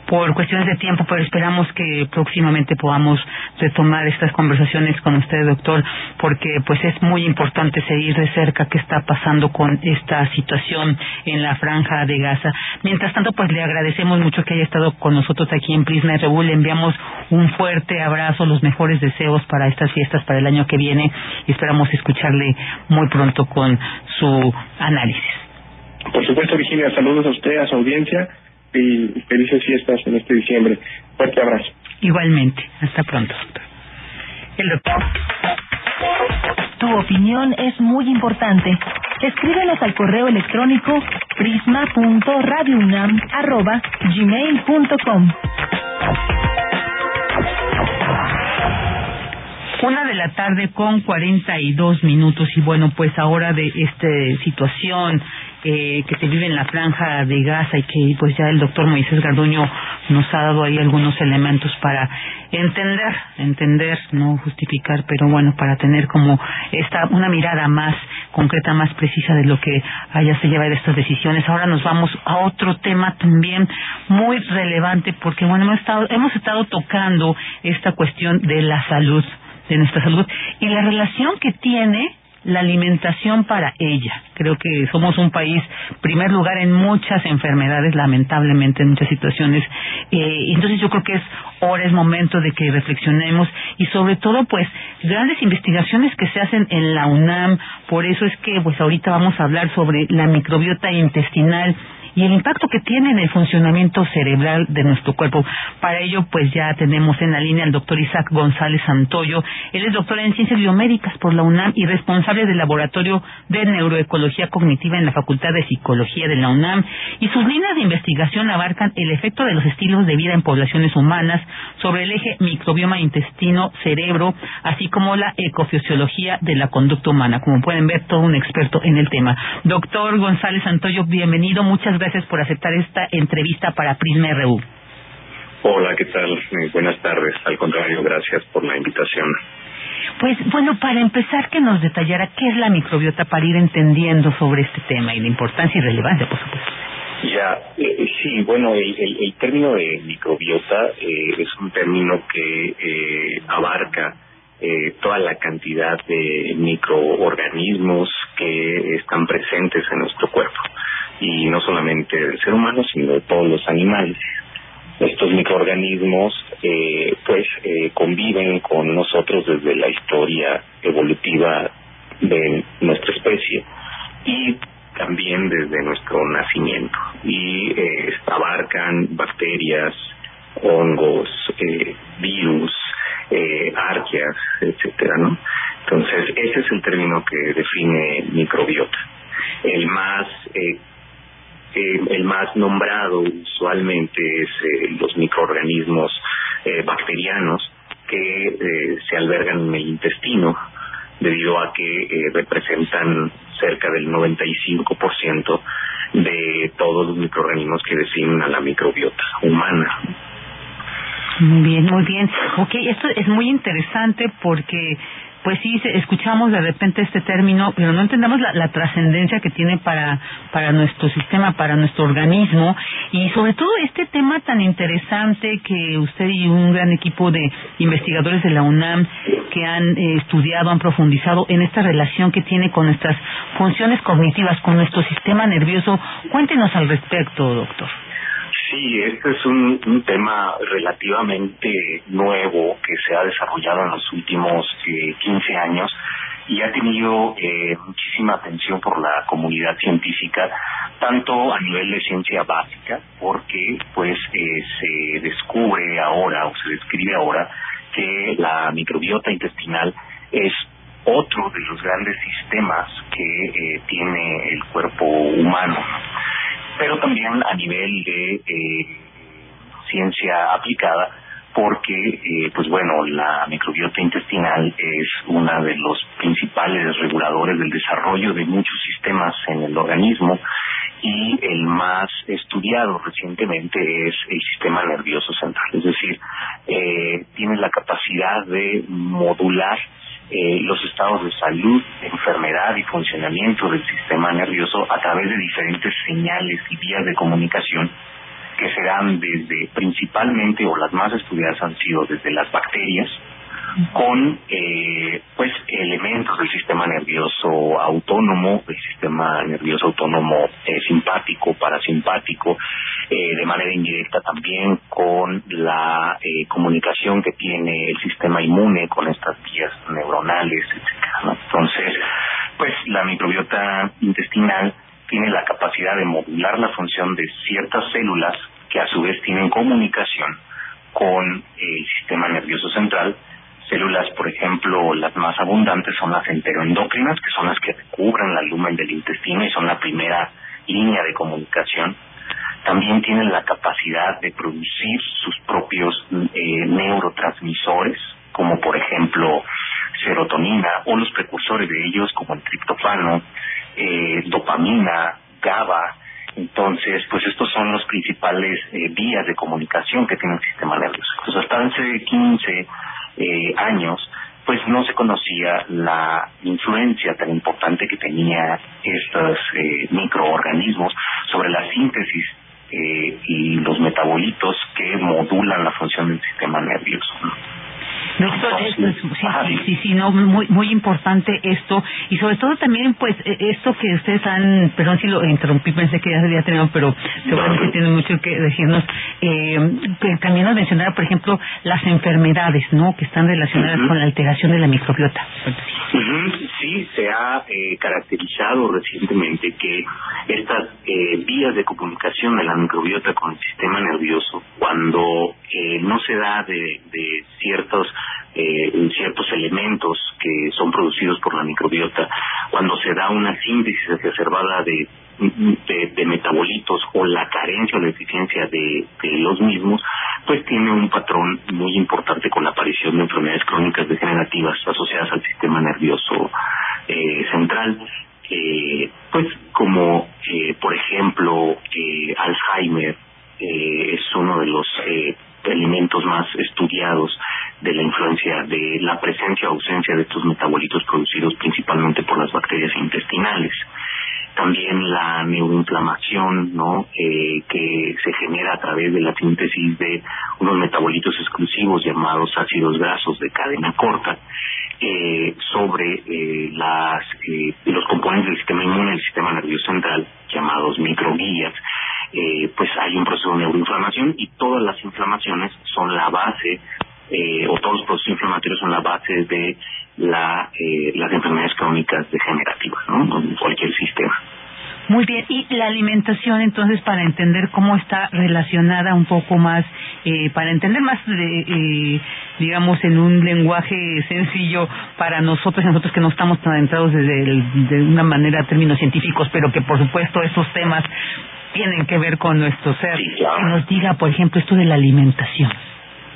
por cuestiones de tiempo, pero esperamos que próximamente podamos retomar estas conversaciones con usted, doctor, porque pues es muy importante seguir de cerca qué está pasando con esta situación en la franja de Gaza. Mientras tanto, pues le agradecemos mucho que haya estado con nosotros aquí en Prisma RU, le enviamos un fuerte abrazo, los mejores deseos para estas fiestas para el año que viene y esperamos escucharle muy pronto con su análisis. Por supuesto, Virginia, saludos a usted, a su audiencia y felices fiestas en este diciembre. Fuerte abrazo. Igualmente. Hasta pronto. El doctor. Tu opinión es muy importante. Escríbenos al correo electrónico prisma.radiounam@gmail.com. Una de la tarde con 42 minutos y bueno, pues ahora de esta situación eh, que se vive en la franja de Gaza y que pues ya el doctor Moisés Garduño nos ha dado ahí algunos elementos para entender, entender, no justificar, pero bueno, para tener como esta una mirada más concreta, más precisa de lo que haya se lleva de estas decisiones. Ahora nos vamos a otro tema también muy relevante porque bueno, hemos estado, hemos estado tocando esta cuestión de la salud de nuestra salud y la relación que tiene la alimentación para ella. Creo que somos un país, primer lugar en muchas enfermedades, lamentablemente en muchas situaciones. Eh, entonces yo creo que es hora, es momento de que reflexionemos y sobre todo pues grandes investigaciones que se hacen en la UNAM. Por eso es que pues ahorita vamos a hablar sobre la microbiota intestinal y el impacto que tiene en el funcionamiento cerebral de nuestro cuerpo. Para ello, pues ya tenemos en la línea al doctor Isaac González Santoyo. Él es doctor en ciencias biomédicas por la UNAM y responsable del laboratorio de neuroecología cognitiva en la Facultad de Psicología de la UNAM. Y sus líneas de investigación abarcan el efecto de los estilos de vida en poblaciones humanas sobre el eje microbioma intestino-cerebro, así como la ecofisiología de la conducta humana. Como pueden ver, todo un experto en el tema. Doctor González Santoyo, bienvenido. Muchas gracias gracias por aceptar esta entrevista para Prisma RU. Hola, ¿qué tal? Eh, buenas tardes. Al contrario, gracias por la invitación. Pues bueno, para empezar, que nos detallara qué es la microbiota para ir entendiendo sobre este tema y la importancia y relevancia, por supuesto. Ya, eh, sí, bueno, el, término de microbiota eh, es un término que abarca toda la cantidad de microorganismos que están presentes en nuestro cuerpo y no solamente del ser humano, sino de todos los animales. Estos microorganismos eh, pues eh, conviven con nosotros desde la historia evolutiva de nuestra especie y también desde nuestro nacimiento y eh, abarcan bacterias, hongos, eh, virus, eh, arqueas, etcétera, ¿no? Entonces ese es el término que define microbiota. El más eh, el más nombrado usualmente es eh, los microorganismos eh, bacterianos que eh, se albergan en el intestino debido a que representan cerca del 95% de todos los microorganismos que definen a la microbiota humana. Muy bien, muy bien. Ok, esto es muy interesante porque pues sí, escuchamos de repente este término, pero no entendemos la, trascendencia que tiene para, para nuestro sistema, para nuestro organismo, y sobre todo este tema tan interesante que usted y un gran equipo de investigadores de la UNAM que han eh, estudiado, han profundizado en esta relación que tiene con nuestras funciones cognitivas, con nuestro sistema nervioso. Cuéntenos al respecto, doctor. Sí, este es un, tema relativamente nuevo que se ha desarrollado en los últimos eh, 15 años y ha tenido eh, muchísima atención por la comunidad científica, tanto a nivel de ciencia básica, porque pues eh, se descubre ahora o se describe ahora que la microbiota intestinal es otro de los grandes sistemas que eh, tiene el cuerpo humano pero también a nivel de eh, ciencia aplicada porque eh, pues bueno la microbiota intestinal es una de los principales reguladores del desarrollo de muchos sistemas en el organismo y el más estudiado recientemente es el sistema nervioso central. Es decir eh, tiene la capacidad de modular eh, los estados de salud, enfermedad y funcionamiento del sistema nervioso a través de diferentes señales y vías de comunicación que se dan desde principalmente o las más estudiadas han sido desde las bacterias, con eh, pues elementos del sistema nervioso autónomo, el sistema nervioso autónomo eh, simpático, parasimpático, eh, de manera indirecta también con la eh, comunicación que tiene el sistema inmune con estas vías neuronales, etcétera. Entonces, pues la microbiota intestinal tiene la capacidad de modular la función de ciertas células que a su vez tienen comunicación con el sistema nervioso central Células, por ejemplo, las más abundantes son las enteroendocrinas, que son las que cubren la lumen del intestino y son la primera línea de comunicación. También tienen la capacidad de producir sus propios eh, neurotransmisores, como por ejemplo serotonina o los precursores de ellos, como el triptofano, eh, dopamina, GABA. Entonces, pues estos son los principales eh, vías de comunicación que tiene el sistema nervioso. Entonces, hasta hace 15 eh, años, pues no se conocía la influencia tan importante que tenía estos eh, microorganismos sobre la síntesis eh, y los metabolitos que modulan la función del sistema nervioso. Doctor, sí, sí, sí, no, muy, muy importante esto y sobre todo también, pues, e, esto que ustedes han, perdón si lo interrumpí, pensé que ya se había terminado, pero seguramente tiene mucho que decirnos. Eh, también nos mencionaba, por ejemplo, las enfermedades, ¿no? Que están relacionadas con la alteración de la microbiota. Sí, se ha eh, caracterizado recientemente que estas eh, vías de comunicación de la microbiota con el sistema nervioso, cuando eh, no se da de, de ciertos elementos que son producidos por la microbiota, cuando se da una síntesis exacerbada de, metabolitos o la carencia o la deficiencia de, los mismos, pues tiene un patrón muy importante con la aparición de enfermedades crónicas degenerativas asociadas al sistema nervioso eh, central. Eh, pues como eh, por ejemplo eh, Alzheimer eh, es uno de los eh, elementos más estudiados de la influencia de la presencia o ausencia de estos metabolitos producidos principalmente por las bacterias intestinales. También la neuroinflamación, ¿no? Eh, que se genera a través de la síntesis de unos metabolitos exclusivos llamados ácidos grasos de cadena corta eh, sobre eh, las, eh, los componentes del sistema inmune del sistema nervioso central llamados microguías eh, pues hay un proceso de neuroinflamación y todas las inflamaciones son la base eh, o todos los procesos inflamatorios son la base de la, eh, las enfermedades crónicas degenerativas, ¿no? En cualquier sistema. Muy bien, y la alimentación entonces para entender cómo está relacionada un poco más, eh, para entender más, de, eh, digamos, en un lenguaje sencillo para nosotros nosotros que no estamos tan adentrados desde de una manera términos científicos, pero que por supuesto estos temas tienen que ver con nuestro ser. Que nos diga, por ejemplo, esto de la alimentación.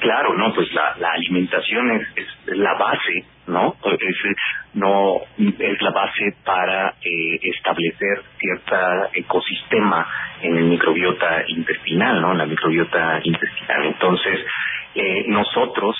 Claro, no, pues la, la alimentación es, es la base, ¿no? Es, no es la base para eh, establecer cierto ecosistema en el microbiota intestinal, ¿no? La microbiota intestinal. Entonces, eh, nosotros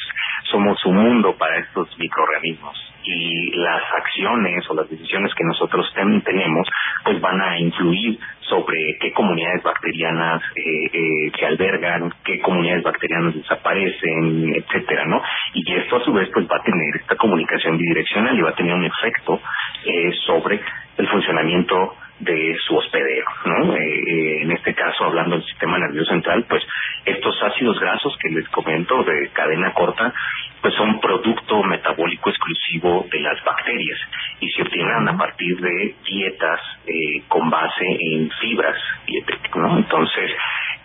somos un mundo para estos microorganismos y las acciones o las decisiones que nosotros tenemos pues van a influir sobre qué comunidades bacterianas eh, eh, se albergan, qué comunidades bacterianas desaparecen, etcétera, ¿no? Y esto a su vez pues va a tener esta comunicación bidireccional y va a tener un efecto eh, sobre el funcionamiento de su hospedero, ¿no? Eh, en este caso, hablando del sistema nervioso central, pues estos ácidos grasos que les comento de cadena corta, pues son producto metabólico exclusivo de las bacterias y se obtienen a partir de dietas eh, con base en fibras dietéticas, ¿no? Entonces,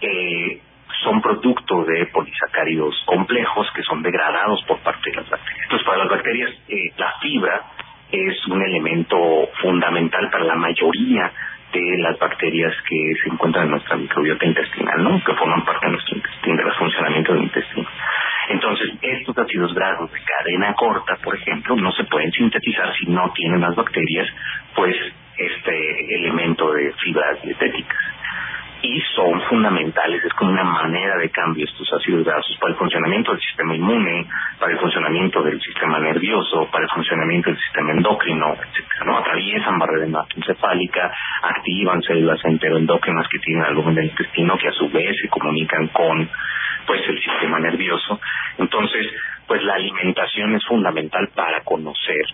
eh, son producto de polisacáridos complejos que son degradados por parte de las bacterias. Entonces, para las bacterias, eh, la fibra es un elemento fundamental para la mayoría de las bacterias que se encuentran en nuestra microbiota intestinal, ¿no? Que forman parte de nuestro intestino, del funcionamiento del intestino. Entonces, estos ácidos grasos de cadena corta, por ejemplo, no se pueden sintetizar si no tienen las bacterias, pues, este elemento de fibras dietéticas y son fundamentales, es como una manera de cambio estos ácidos grasos para el funcionamiento del sistema inmune, para el funcionamiento del sistema nervioso, para el funcionamiento del sistema endocrino, etcétera, ¿no? Atraviesan barrera encefálica, activan células enteroendócrinas que tienen algo en el intestino que a su vez se comunican con pues el sistema nervioso. Entonces, pues la alimentación es fundamental para conocer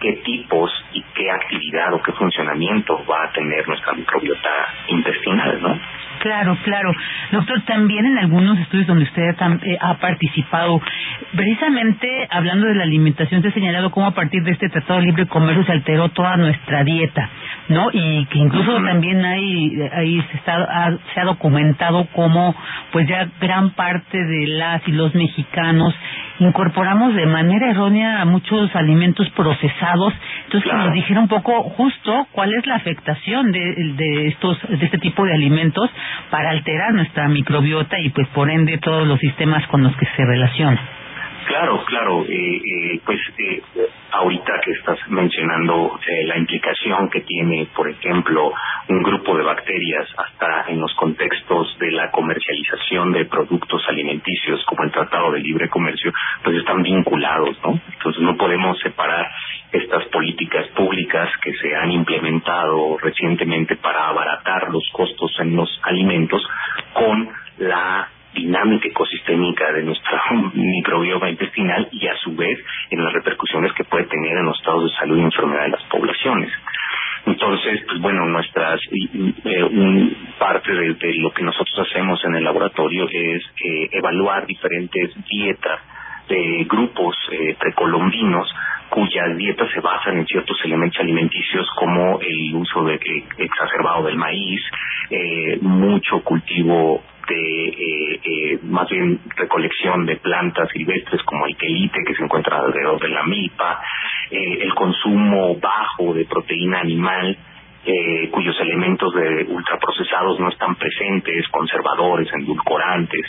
qué tipos y qué actividad o qué funcionamiento va a tener nuestra microbiota intestinal, ¿no? Claro, claro. Doctor, también en algunos estudios donde usted eh, ha participado, precisamente hablando de la alimentación, se ha señalado cómo a partir de este Tratado de Libre Comercio se alteró toda nuestra dieta, ¿no? Y que incluso también hay, ahí se, está, ha, se ha documentado cómo, pues ya gran parte de las y los mexicanos incorporamos de manera errónea muchos alimentos procesados. Entonces, nos dijera un poco justo cuál es la afectación de, de estos de este tipo de alimentos para alterar nuestra microbiota y pues por ende todos los sistemas con los que se relaciona. Claro, claro. Eh, eh, pues eh, ahorita que estás mencionando eh, la implicación que tiene, por ejemplo, un grupo de bacterias hasta en los contextos de la comercialización de productos alimenticios como el Tratado de Libre Comercio, pues están vinculados, ¿no? Entonces no podemos separar estas políticas públicas que se han implementado recientemente para abaratar los costos en los alimentos con la dinámica ecosistémica de nuestra *laughs* microbioma intestinal y a su vez en las repercusiones que puede tener en los estados de salud y enfermedad de las poblaciones. Entonces, pues bueno, nuestras eh, parte de, lo que nosotros hacemos en el laboratorio es eh, evaluar diferentes dietas de grupos eh, precolombinos cuyas dietas se basan en ciertos elementos alimenticios como el uso de, exacerbado del maíz, mucho cultivo de eh, eh, más bien recolección de plantas silvestres como el quelite que se encuentra alrededor de la milpa, eh, el consumo bajo de proteína animal eh, cuyos elementos de ultraprocesados no están presentes, conservadores, endulcorantes,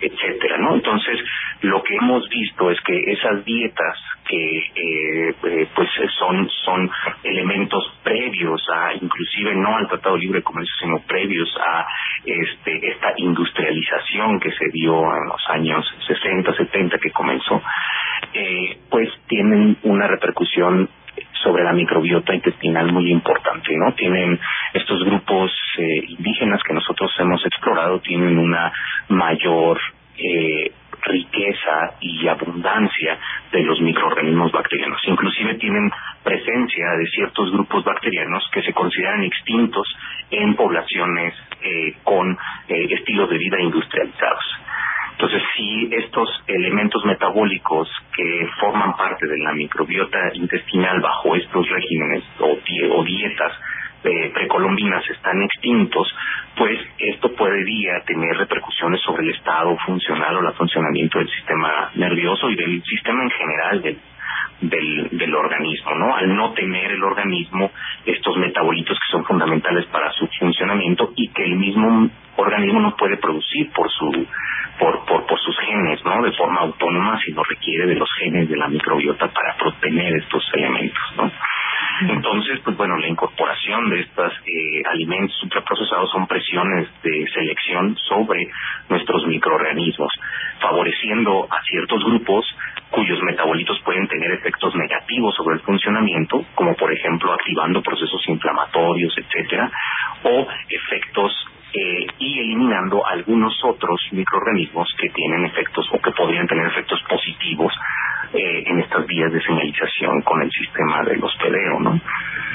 etcétera, ¿no? Entonces, lo que hemos visto es que esas dietas que eh, eh, pues son son elementos previos a inclusive no al Tratado Libre de Comercio sino previos a este esta industrialización que se dio en los años 60 70 que comenzó eh, pues tienen una repercusión sobre la microbiota intestinal muy importante, ¿no? Tienen estos grupos eh, indígenas que nosotros hemos explorado, tienen una mayor eh, riqueza y abundancia de los microorganismos bacterianos. Inclusive tienen presencia de ciertos grupos bacterianos que se consideran extintos en poblaciones eh, con eh, estilos de vida industrializados. Entonces, si estos elementos metabólicos que forman parte de la microbiota intestinal bajo estos regímenes o, dietas eh, precolombinas están extintos, pues esto podría tener repercusiones sobre el estado funcional o el funcionamiento del sistema nervioso y del sistema en general del, del, del organismo, ¿no? Al no tener el organismo estos metabolitos que son fundamentales para su funcionamiento y que el mismo organismo no puede producir por su por, por, por sus genes, ¿no? De forma autónoma, sino requiere de los genes de la microbiota para proteger estos elementos, ¿no? Entonces, pues bueno, la incorporación de estos eh, alimentos ultraprocesados son presiones de selección sobre nuestros microorganismos, favoreciendo a ciertos grupos cuyos metabolitos pueden tener efectos negativos sobre el funcionamiento, como por ejemplo activando procesos inflamatorios, etcétera, o efectos eh, y eliminando algunos otros microorganismos que tienen efectos o que podrían tener efectos positivos eh, en estas vías de señalización con el sistema del hospedero, ¿no?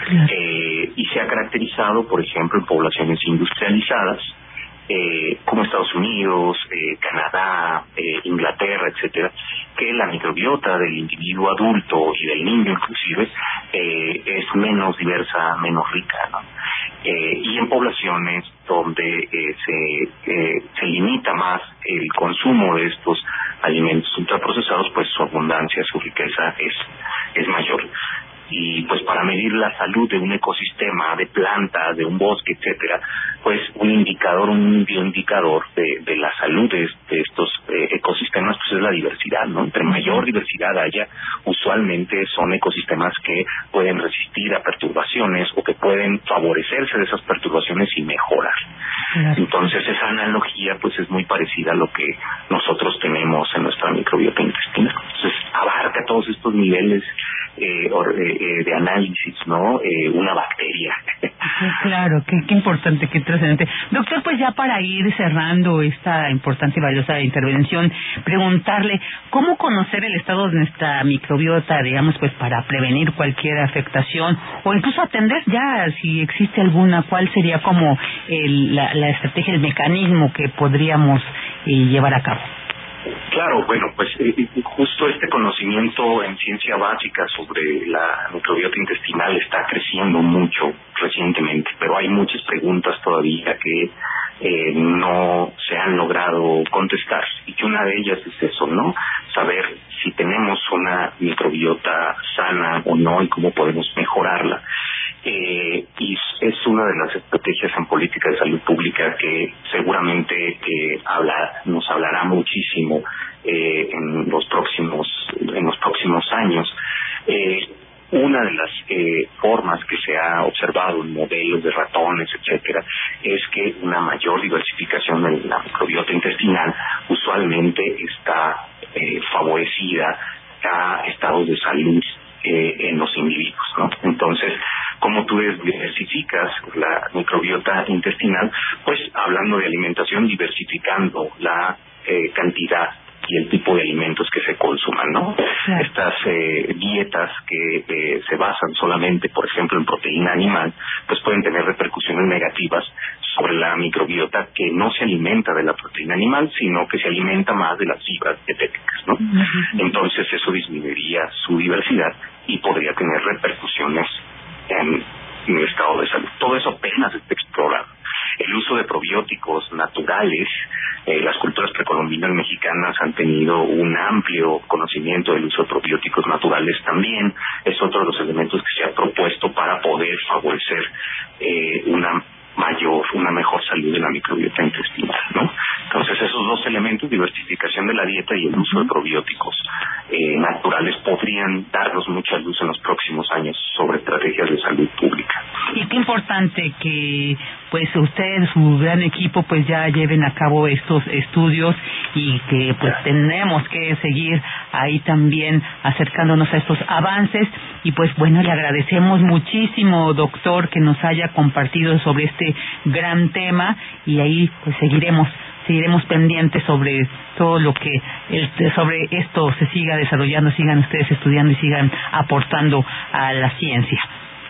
Eh, y se ha caracterizado, por ejemplo, en poblaciones industrializadas, eh, como Estados Unidos, eh, Canadá, eh, Inglaterra, etcétera, que la microbiota del individuo adulto y del niño inclusive eh, es menos diversa, menos rica, ¿no? Eh, y en poblaciones donde eh, se, eh, se limita más el consumo de estos alimentos ultraprocesados, pues su abundancia, su riqueza es, es mayor y pues para medir la salud de un ecosistema, de plantas, de un bosque, etcétera, pues un indicador, un bioindicador de, de la salud de, de estos eh, ecosistemas, pues es la diversidad, ¿no? Entre mayor diversidad haya, usualmente son ecosistemas que pueden resistir a perturbaciones o que pueden favorecerse de esas perturbaciones y mejorar. Entonces esa analogía pues es muy parecida a lo que nosotros tenemos en nuestra microbiota intestinal. Entonces abarca todos estos niveles eh, eh, eh, de análisis, ¿no? Eh, una bacteria. *laughs* Claro, qué, qué importante, qué trascendente. Doctor, pues ya para ir cerrando esta importante y valiosa intervención, preguntarle cómo conocer el estado de nuestra microbiota, digamos, pues para prevenir cualquier afectación o incluso atender ya si existe alguna, cuál sería como el, la, la estrategia, el mecanismo que podríamos eh, llevar a cabo. Claro, bueno, pues eh, justo este conocimiento en ciencia básica sobre la microbiota intestinal está creciendo mucho recientemente, pero hay muchas preguntas todavía que eh, no se han logrado contestar y que una de ellas es eso, ¿no? Saber si tenemos una microbiota sana o no y cómo podemos mejorarla. Eh, y es una de las estrategias en política de salud pública que seguramente eh, habla, nos hablará muchísimo eh, en los próximos en los próximos años. Eh, una de las eh, formas que se ha observado en modelos de ratones, etcétera, es que una mayor diversificación de la microbiota intestinal usualmente está favorecida a estados de salud eh, en los individuos, ¿no? Entonces, como tú diversificas la microbiota intestinal, pues hablando de alimentación, diversificando la eh, cantidad y el tipo de alimentos que se consuman, ¿no? Estas eh, dietas que eh, se basan solamente, por ejemplo, en proteína animal, pues pueden tener repercusiones negativas sobre la microbiota que no se alimenta de la proteína animal, sino que se alimenta más de las fibras dietéticas, ¿no? Entonces eso disminuiría su diversidad y podría tener repercusiones en, en el estado de salud. Todo eso apenas está explorado. El uso de probióticos naturales, eh, las culturas precolombinas mexicanas han tenido un amplio conocimiento del uso de probióticos naturales también. Es otro de los elementos que se ha propuesto para poder favorecer eh, una mayor, una mejor salud de la microbiota intestinal, ¿no? Entonces esos dos elementos, diversificación de la dieta y el uso de probióticos eh, naturales, podrían darnos mucha luz en los próximos años sobre estrategias de salud pública. Y qué importante que pues usted, su gran equipo, pues ya lleven a cabo estos estudios y que pues tenemos que seguir ahí también acercándonos a estos avances. Y pues bueno, le agradecemos muchísimo, doctor, que nos haya compartido sobre este gran tema. Y ahí pues seguiremos seguiremos pendientes sobre todo lo que el, sobre esto se siga desarrollando, sigan ustedes estudiando y sigan aportando a la ciencia.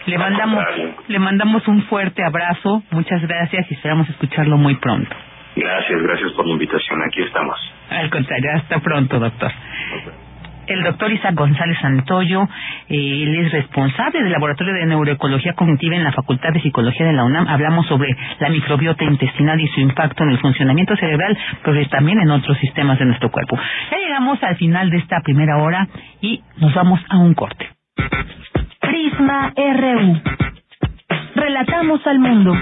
Le mandamos, le mandamos un fuerte abrazo, muchas gracias y esperamos escucharlo muy pronto. Gracias, gracias por la invitación. Aquí estamos. Al contrario, hasta pronto, doctor. El doctor Isaac González Santoyo, eh, él es responsable del Laboratorio de Neuroecología Cognitiva en la Facultad de Psicología de la UNAM. Hablamos sobre la microbiota intestinal y su impacto en el funcionamiento cerebral, pero también en otros sistemas de nuestro cuerpo. Ya llegamos al final de esta primera hora y nos vamos a un corte. Prisma RU. Relatamos al mundo.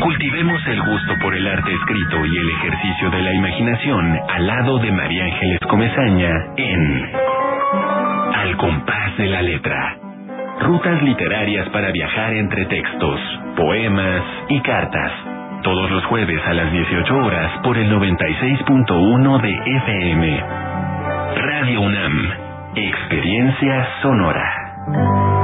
Cultivemos arte escrito y el ejercicio de la imaginación al lado de María Ángeles Comezaña en Al compás de la letra. Rutas literarias para viajar entre textos, poemas y cartas. Todos los jueves a las 18 horas por el 96.1 de FM. Radio UNAM. Experiencia sonora.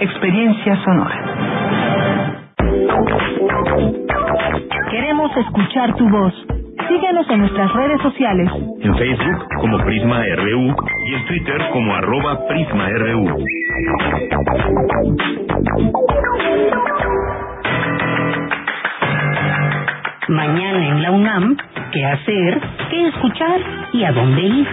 experiencia sonora. Queremos escuchar tu voz. Síguenos en nuestras redes sociales. En Facebook como Prisma RU y en Twitter como arroba PrismaRU. Mañana en la UNAM, ¿qué hacer? ¿Qué escuchar? ¿Y a dónde ir?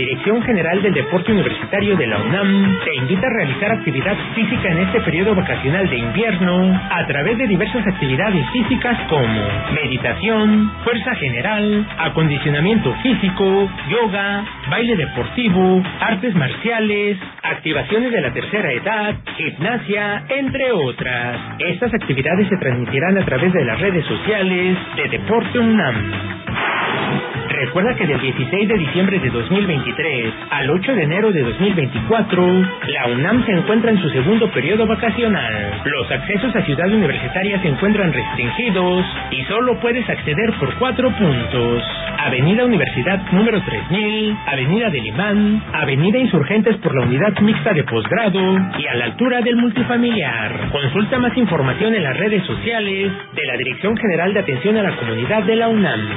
Dirección General del Deporte Universitario de la UNAM te invita a realizar actividad física en este periodo vacacional de invierno a través de diversas actividades físicas como meditación, fuerza general, acondicionamiento físico, yoga, baile deportivo, artes marciales, activaciones de la tercera edad, gimnasia, entre otras. Estas actividades se transmitirán a través de las redes sociales de Deporte UNAM. Recuerda que del 16 de diciembre de 2023 al 8 de enero de 2024, la UNAM se encuentra en su segundo periodo vacacional. Los accesos a Ciudad Universitaria se encuentran restringidos y solo puedes acceder por cuatro puntos. Avenida Universidad número 3000, Avenida del Imán, Avenida Insurgentes por la Unidad Mixta de Posgrado y a la altura del multifamiliar. Consulta más información en las redes sociales de la Dirección General de Atención a la Comunidad de la UNAM.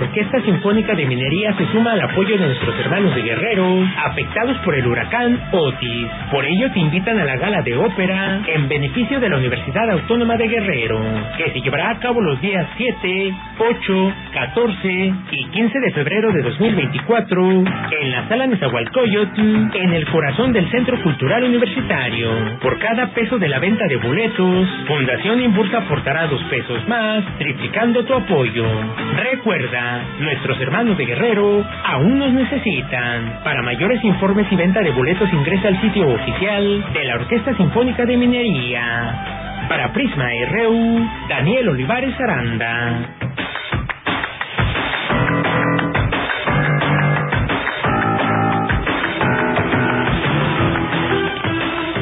Orquesta Sinfónica de Minería se suma al apoyo de nuestros hermanos de Guerrero, afectados por el huracán Otis. Por ello te invitan a la gala de ópera en beneficio de la Universidad Autónoma de Guerrero, que se llevará a cabo los días 7, 8, 14 y 15 de febrero de 2024 en la sala Nezahualcóyotl, en el corazón del Centro Cultural Universitario. Por cada peso de la venta de boletos, Fundación Impulsa aportará dos pesos más, triplicando tu apoyo. Recuerda, nuestros hermanos de Guerrero aún nos necesitan. Para mayores informes y venta de boletos ingresa al sitio oficial de la Orquesta Sinfónica de Minería. Para Prisma RU, Daniel Olivares Aranda.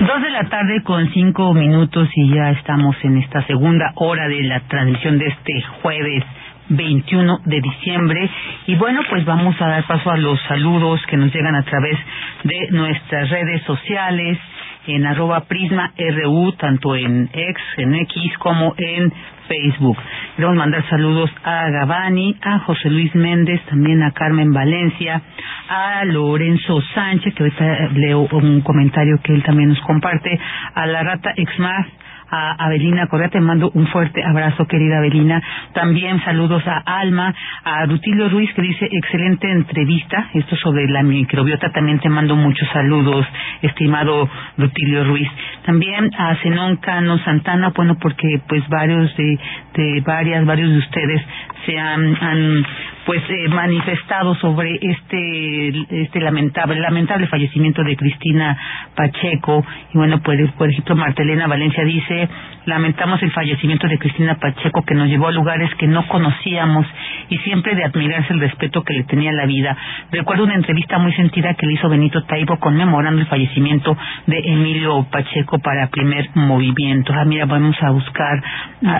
Dos de la tarde con cinco minutos y ya estamos en esta segunda hora de la transmisión de este jueves 21 de diciembre. Y bueno, pues vamos a dar paso a los saludos que nos llegan a través de nuestras redes sociales en arroba prisma RU, tanto en X, en X como en Facebook. Queremos mandar saludos a Gabani, a José Luis Méndez, también a Carmen Valencia, a Lorenzo Sánchez, que ahorita leo un comentario que él también nos comparte, a la rata Exmas, a Abelina Correa, te mando un fuerte abrazo, querida Abelina. También saludos a Alma, a Rutilio Ruiz, que dice excelente entrevista. Esto sobre la microbiota, también te mando muchos saludos, estimado Rutilio Ruiz. También a Zenón Cano Santana, bueno, porque pues varios de, de varias, varios de ustedes se han, pues eh, manifestado sobre este este lamentable lamentable fallecimiento de Cristina Pacheco y bueno pues por ejemplo Martelena Valencia dice lamentamos el fallecimiento de Cristina Pacheco que nos llevó a lugares que no conocíamos y siempre de admirarse el respeto que le tenía la vida. Recuerdo una entrevista muy sentida que le hizo Benito Taibo conmemorando el fallecimiento de Emilio Pacheco para primer movimiento. Ah mira vamos a buscar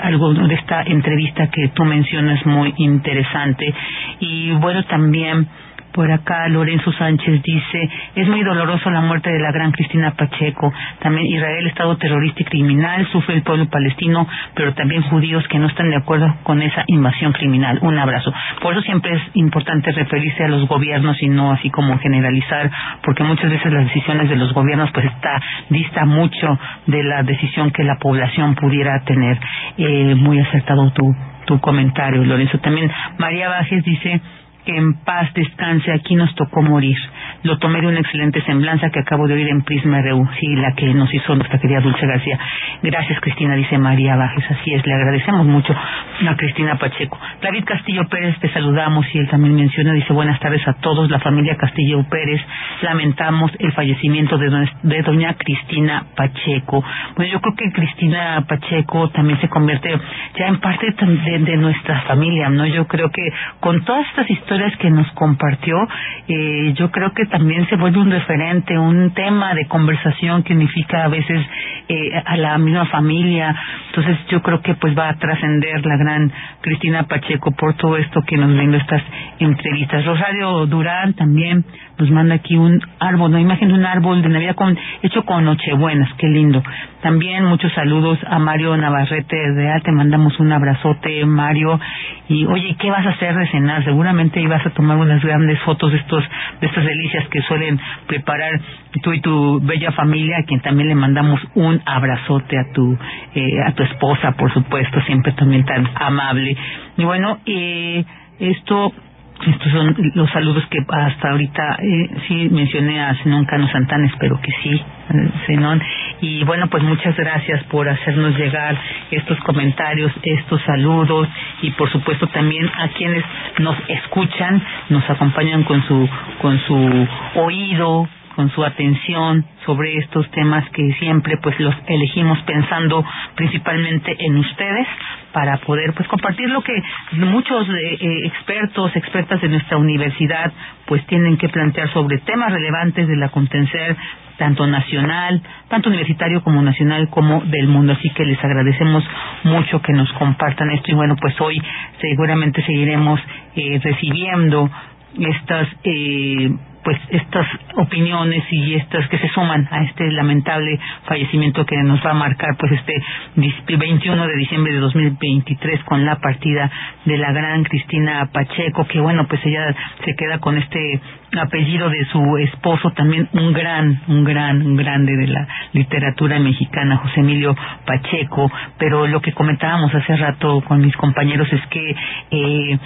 algo de esta entrevista que tú mencionas muy interesante. Y bueno, también por acá Lorenzo Sánchez dice, es muy doloroso la muerte de la gran Cristina Pacheco. También Israel, Estado terrorista y criminal, sufre el pueblo palestino, pero también judíos que no están de acuerdo con esa invasión criminal. Un abrazo. Por eso siempre es importante referirse a los gobiernos y no así como generalizar, porque muchas veces las decisiones de los gobiernos pues está dista mucho de la decisión que la población pudiera tener. Eh, muy acertado tu tu comentario, Lorenzo. También María Bajes dice que en paz descanse, aquí nos tocó morir. Lo tomé de una excelente semblanza que acabo de oír en Prisma RU, sí, la que nos hizo nuestra querida Dulce García. Gracias, Cristina, dice María Bajes, así es, le agradecemos mucho a Cristina Pacheco. David Castillo Pérez, te saludamos y él también menciona, dice buenas tardes a todos, la familia Castillo Pérez, lamentamos el fallecimiento de, de doña Cristina Pacheco. Bueno, yo creo que Cristina Pacheco también se convierte ya en parte de, de nuestra familia, ¿no? Yo creo que con todas estas historias que nos compartió, eh, yo creo que también se vuelve un referente, un tema de conversación que unifica a veces eh, a la misma familia. Entonces yo creo que pues va a trascender la gran Cristina Pacheco por todo esto que nos brindó estas entrevistas. Rosario Durán también nos manda aquí un árbol, una imagen de un árbol de Navidad con, hecho con Nochebuenas, qué lindo. También muchos saludos a Mario Navarrete de Te mandamos un abrazote, Mario. Y oye, ¿qué vas a hacer de cenar? Seguramente ibas a tomar unas grandes fotos de estos, de estas delicias que suelen preparar tú y tu bella familia, a quien también le mandamos un abrazote a tu, eh, a tu esposa, por supuesto, siempre también tan amable. Y bueno, eh, esto estos son los saludos que hasta ahorita eh, sí mencioné a Zenón Cano Santana, espero que sí, Zenón. Y bueno, pues muchas gracias por hacernos llegar estos comentarios, estos saludos y por supuesto también a quienes nos escuchan, nos acompañan con su, con su oído, con su atención sobre estos temas que siempre pues los elegimos pensando principalmente en ustedes para poder pues compartir lo que muchos eh, eh, expertos, expertas de nuestra universidad pues tienen que plantear sobre temas relevantes de la contencer tanto nacional, tanto universitario como nacional como del mundo. Así que les agradecemos mucho que nos compartan esto y bueno, pues hoy seguramente seguiremos eh, recibiendo estas eh, pues estas opiniones y estas que se suman a este lamentable fallecimiento que nos va a marcar pues este 21 de diciembre de 2023 con la partida de la gran Cristina Pacheco que bueno pues ella se queda con este apellido de su esposo también un gran un gran un grande de la literatura mexicana José Emilio Pacheco. Pero lo que comentábamos hace rato con mis compañeros es que eh,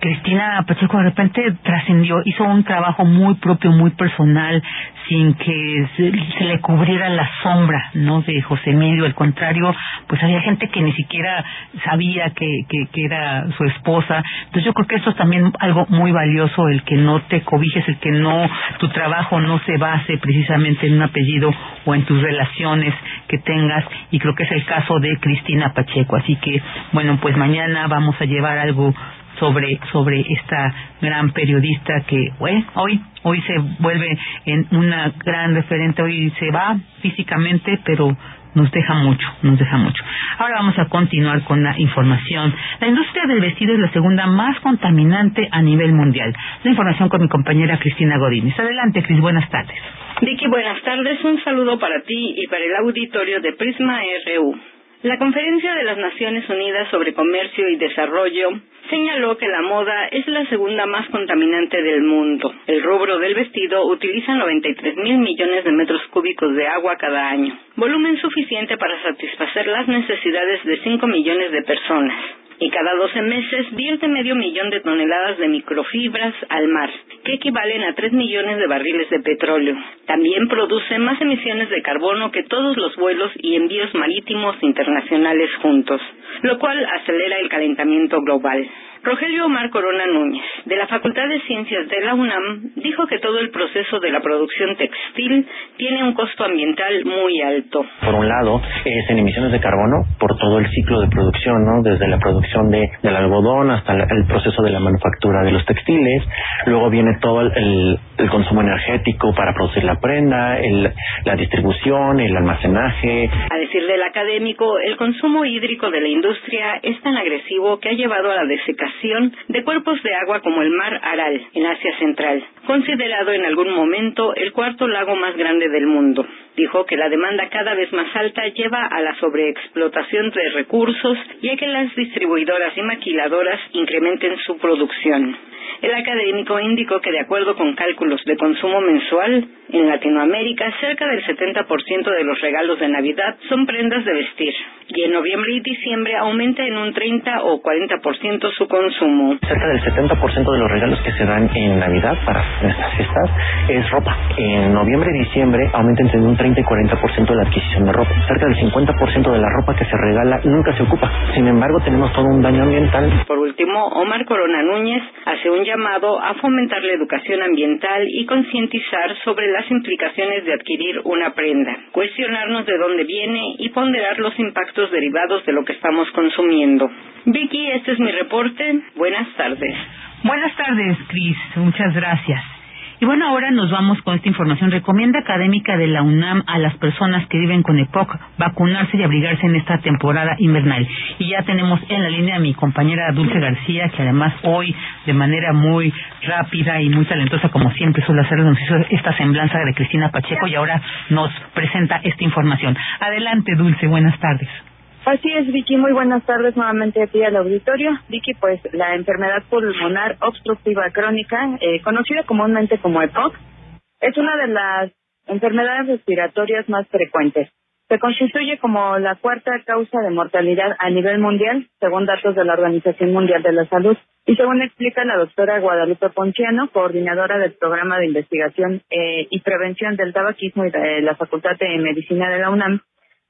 Cristina Pacheco de repente trascendió, hizo un trabajo muy propio, muy personal, sin que se, le cubriera la sombra, ¿no? De José Emilio, al contrario, pues había gente que ni siquiera sabía que, que, era su esposa. Entonces yo creo que eso es también algo muy valioso, el que no te cobijes, el que no, tu trabajo no se base precisamente en un apellido o en tus relaciones que tengas, y creo que es el caso de Cristina Pacheco. Así que, bueno, pues mañana vamos a llevar algo sobre sobre esta gran periodista que hoy hoy se vuelve en una gran referente hoy se va físicamente pero nos deja mucho, nos deja mucho. Ahora vamos a continuar con la información. La industria del vestido es la segunda más contaminante a nivel mundial. La información con mi compañera Cristina Godínez. Adelante, Cris, buenas tardes. Vicky, buenas tardes. Un saludo para ti y para el auditorio de Prisma RU. La Conferencia de las Naciones Unidas sobre Comercio y Desarrollo señaló que la moda es la segunda más contaminante del mundo. El rubro del vestido utiliza 93 mil millones de metros cúbicos de agua cada año, volumen suficiente para satisfacer las necesidades de 5 millones de personas y cada 12 meses vierte medio millón de toneladas de microfibras al mar, que equivalen a 3 millones de barriles de petróleo. También produce más emisiones de carbono que todos los vuelos y envíos marítimos internacionales juntos, lo cual acelera el calentamiento global. Rogelio Omar Corona Núñez, de la Facultad de Ciencias de la UNAM, dijo que todo el proceso de la producción textil tiene un costo ambiental muy alto. Por un lado, es en emisiones de carbono por todo el ciclo de producción, ¿no? Desde la producción de, del algodón hasta el proceso de la manufactura de los textiles. Luego viene todo el, consumo energético para producir la prenda, el, la distribución, el almacenaje. A decir del académico, el consumo hídrico de la industria es tan agresivo que ha llevado a la desecación de cuerpos de agua como el mar Aral, en Asia Central, considerado en algún momento el cuarto lago más grande del mundo. Dijo que la demanda cada vez más alta lleva a la sobreexplotación de recursos y a que las distribuidoras y maquiladoras incrementen su producción. El académico indicó que de acuerdo con cálculos de consumo mensual, en Latinoamérica cerca del 70% de los regalos de Navidad son prendas de vestir y en noviembre y diciembre aumenta en un 30 o 40% su consumo. Cerca del 70% de los regalos que se dan en Navidad para estas fiestas es ropa. En noviembre y diciembre aumenta entre un 30 y 40% la adquisición de ropa. Cerca del 50% de la ropa que se regala nunca se ocupa. Sin embargo, tenemos todo un daño ambiental. Por último, Omar Corona Núñez hace un llamado a fomentar la educación ambiental y concientizar sobre las implicaciones de adquirir una prenda, cuestionarnos de dónde viene y ponderar los impactos derivados de lo que estamos consumiendo. Vicky, este es mi reporte. Buenas tardes. Buenas tardes, Cris. Muchas gracias. Y bueno, ahora nos vamos con esta información. Recomienda académica de la UNAM a las personas que viven con EPOC vacunarse y abrigarse en esta temporada invernal. Y ya tenemos en la línea a mi compañera Dulce García, que además hoy, de manera muy rápida y muy talentosa, como siempre suele hacer, nos hizo esta semblanza de Cristina Pacheco y ahora nos presenta esta información. Adelante, Dulce, buenas tardes. Así es, Vicky. Muy buenas tardes nuevamente aquí al auditorio. Vicky, pues la enfermedad pulmonar obstructiva crónica, eh, conocida comúnmente como EPOC, es una de las enfermedades respiratorias más frecuentes. Se constituye como la cuarta causa de mortalidad a nivel mundial, según datos de la Organización Mundial de la Salud. Y según explica la doctora Guadalupe Ponciano, coordinadora del programa de investigación eh, y prevención del tabaquismo y de la Facultad de Medicina de la UNAM,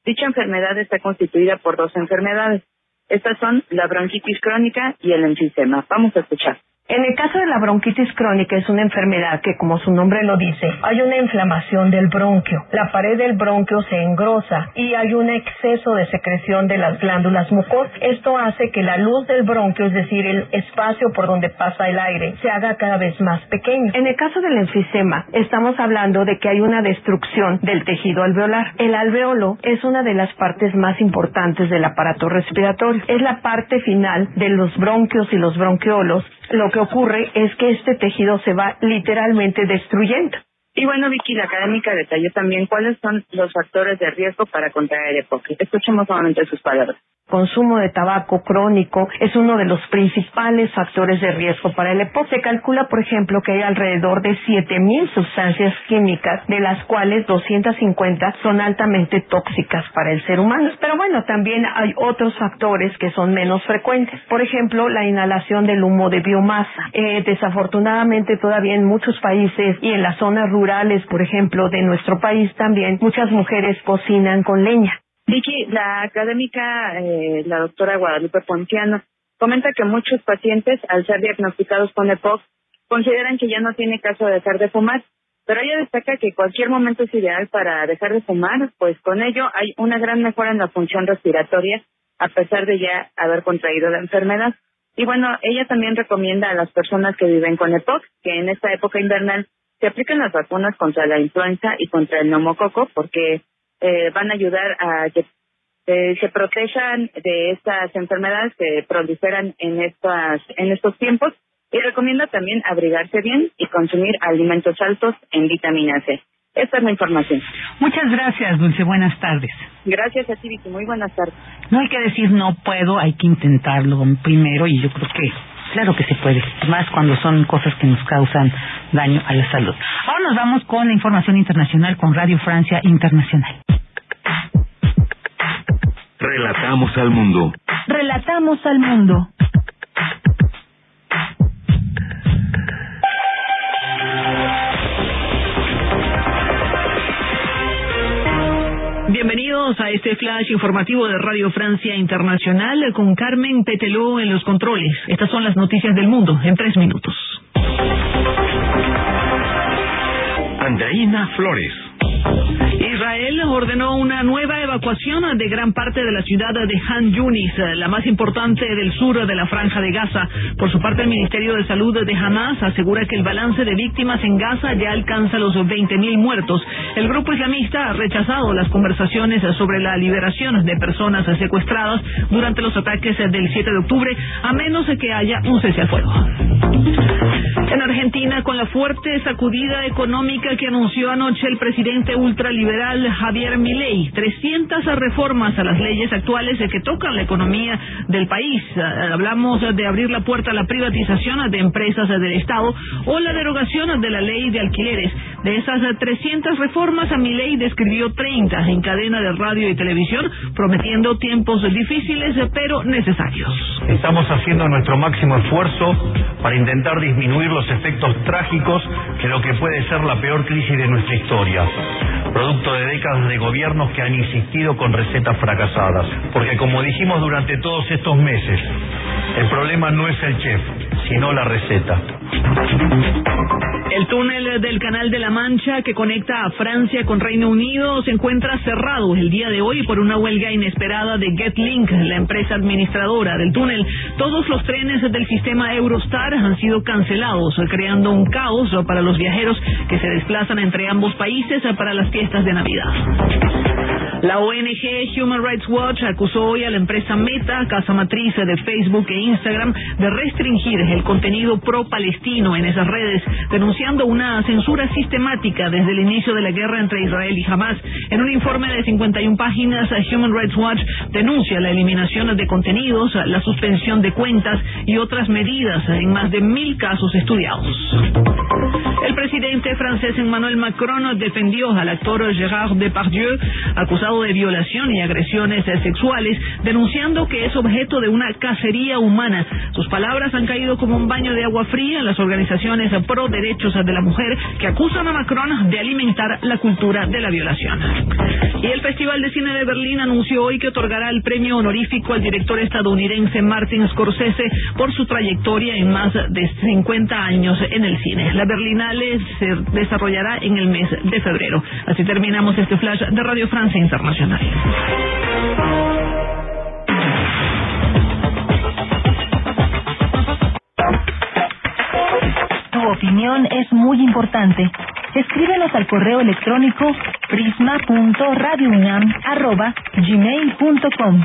Dicha enfermedad está constituida por dos enfermedades. Estas son la bronquitis crónica y el enfisema. Vamos a escuchar. En el caso de la bronquitis crónica es una enfermedad que, como su nombre lo dice, hay una inflamación del bronquio. La pared del bronquio se engrosa y hay un exceso de secreción de las glándulas mucosas. Esto hace que la luz del bronquio, es decir, el espacio por donde pasa el aire, se haga cada vez más pequeño. En el caso del enfisema, estamos hablando de que hay una destrucción del tejido alveolar. El alveolo es una de las partes más importantes del aparato respiratorio. Es la parte final de los bronquios y los bronquiolos lo que ocurre es que este tejido se va literalmente destruyendo. Y bueno, Vicky, la académica detalló también cuáles son los factores de riesgo para contraer EPOC. Escuchemos nuevamente sus palabras consumo de tabaco crónico es uno de los principales factores de riesgo para el EPOC. Se calcula, por ejemplo, que hay alrededor de 7.000 sustancias químicas, de las cuales 250 son altamente tóxicas para el ser humano. Pero bueno, también hay otros factores que son menos frecuentes. Por ejemplo, la inhalación del humo de biomasa. Eh, desafortunadamente, todavía en muchos países y en las zonas rurales, por ejemplo, de nuestro país también, muchas mujeres cocinan con leña. Vicky, la académica, eh, la doctora Guadalupe Pontiano, comenta que muchos pacientes, al ser diagnosticados con EPOC, consideran que ya no tiene caso de dejar de fumar, pero ella destaca que cualquier momento es ideal para dejar de fumar, pues con ello hay una gran mejora en la función respiratoria, a pesar de ya haber contraído la enfermedad. Y bueno, ella también recomienda a las personas que viven con EPOC que en esta época invernal se apliquen las vacunas contra la influenza y contra el neumococo, porque eh, van a ayudar a que eh, se protejan de estas enfermedades que proliferan en estas en estos tiempos y recomienda también abrigarse bien y consumir alimentos altos en vitamina C. Esta es la información. Muchas gracias, Dulce. Buenas tardes. Gracias a ti, Vicky. Muy buenas tardes. No hay que decir no puedo, hay que intentarlo primero y yo creo que claro que se puede, más cuando son cosas que nos causan daño a la salud. Ahora nos vamos con la información internacional con Radio Francia Internacional. Relatamos al mundo. Relatamos al mundo. Bienvenidos a este flash informativo de Radio Francia Internacional con Carmen Peteló en los controles. Estas son las noticias del mundo en tres minutos. Andreina Flores. Israel ordenó una nueva evacuación de gran parte de la ciudad de Han Yunis, la más importante del sur de la franja de Gaza. Por su parte, el Ministerio de Salud de Hamas asegura que el balance de víctimas en Gaza ya alcanza los 20.000 muertos. El grupo islamista ha rechazado las conversaciones sobre la liberación de personas secuestradas durante los ataques del 7 de octubre, a menos que haya un cese al fuego. En Argentina, con la fuerte sacudida económica que anunció anoche el presidente ultraliberal Javier Milei, 300 reformas a las leyes actuales que tocan la economía del país. Eh, hablamos de abrir la puerta a la privatización de empresas del Estado o la derogación de la ley de alquileres. De esas 300 reformas, a Milei describió 30 en cadena de radio y televisión, prometiendo tiempos difíciles pero necesarios. Estamos haciendo nuestro máximo esfuerzo para intentar disminuir los efectos trágicos de lo que puede ser la peor crisis de nuestra historia, producto de décadas de gobiernos que han insistido con recetas fracasadas. Porque como dijimos durante todos estos meses, el problema no es el chef, sino la receta. El túnel del Canal de la Mancha que conecta a Francia con Reino Unido se encuentra cerrado el día de hoy por una huelga inesperada de GetLink, la empresa administradora del túnel. Todos los trenes del sistema Eurostar han sido cancelados, creando un caos para los viajeros que se desplazan entre ambos países para las fiestas de Navidad. La ONG Human Rights Watch acusó hoy a la empresa Meta, casa matriz de Facebook e Instagram, de restringir el contenido pro-palestino en esas redes, denunciando una censura sistemática desde el inicio de la guerra entre Israel y Hamas. En un informe de 51 páginas, Human Rights Watch denuncia la eliminación de contenidos, la suspensión de cuentas y otras medidas en más de mil casos estudiados. El presidente francés Emmanuel Macron defendió al actor Gérard Depardieu, acusado de violación y agresiones sexuales, denunciando que es objeto de una cacería humana. Sus palabras han caído como un baño de agua fría las organizaciones pro derechos de la mujer que acusan a Macron de alimentar la cultura de la violación. Y el Festival de Cine de Berlín anunció hoy que otorgará el premio honorífico al director estadounidense Martin Scorsese por su trayectoria en más de 50 años en el cine. La Berlinale se desarrollará en el mes de febrero. Así terminamos este flash de Radio Francia Internacional. Tu opinión es muy importante. Escríbenos al correo electrónico prisma.radiounam@gmail.com.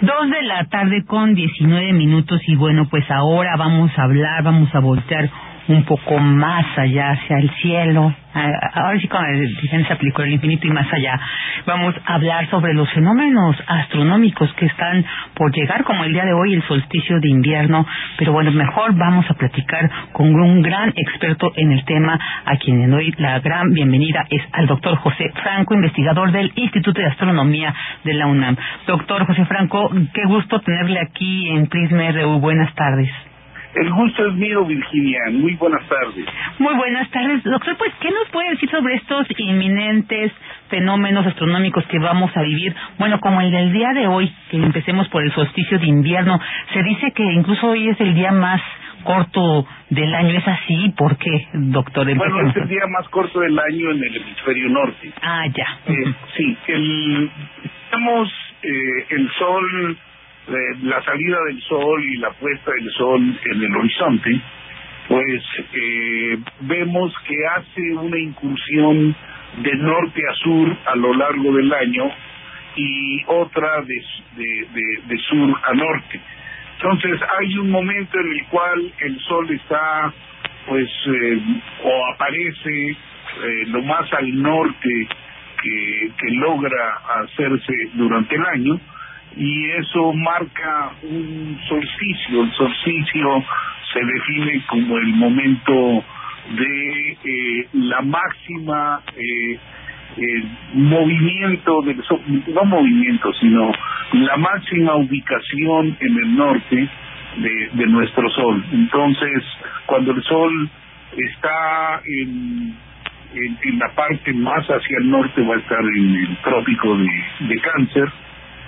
Dos de la tarde con 19 minutos y bueno, pues ahora vamos a hablar, vamos a voltear un poco más allá hacia el cielo. Ahora sí, con el se aplicó el infinito y más allá, vamos a hablar sobre los fenómenos astronómicos que están por llegar, como el día de hoy, el solsticio de invierno. Pero bueno, mejor vamos a platicar con un gran experto en el tema, a quien le doy la gran bienvenida, es al doctor José Franco, investigador del Instituto de Astronomía de la UNAM. Doctor José Franco, qué gusto tenerle aquí en Prisma RU. Buenas tardes. El gusto es mío, Virginia. Muy buenas tardes. Muy buenas tardes. Doctor, pues, ¿qué nos puede decir sobre estos inminentes fenómenos astronómicos que vamos a vivir? Bueno, como el del día de hoy, que empecemos por el solsticio de invierno. Se dice que incluso hoy es el día más corto del año. ¿Es así? ¿Por qué, doctor? Bueno, es el día más corto del año en el hemisferio norte. Ah, ya. Eh, sí, el, estamos, eh, el sol la salida del sol y la puesta del sol en el horizonte, pues eh, vemos que hace una incursión de norte a sur a lo largo del año y otra de, de, sur a norte. Entonces hay un momento en el cual el sol está, pues, eh, o aparece eh, lo más al norte que, que logra hacerse durante el año, y eso marca un solsticio. El solsticio se define como el momento de eh, la máxima eh, eh, movimiento sol, no movimiento, sino la máxima ubicación en el norte de, de nuestro sol. Entonces, cuando el sol está en, en, la parte más hacia el norte, va a estar en el trópico de, de cáncer,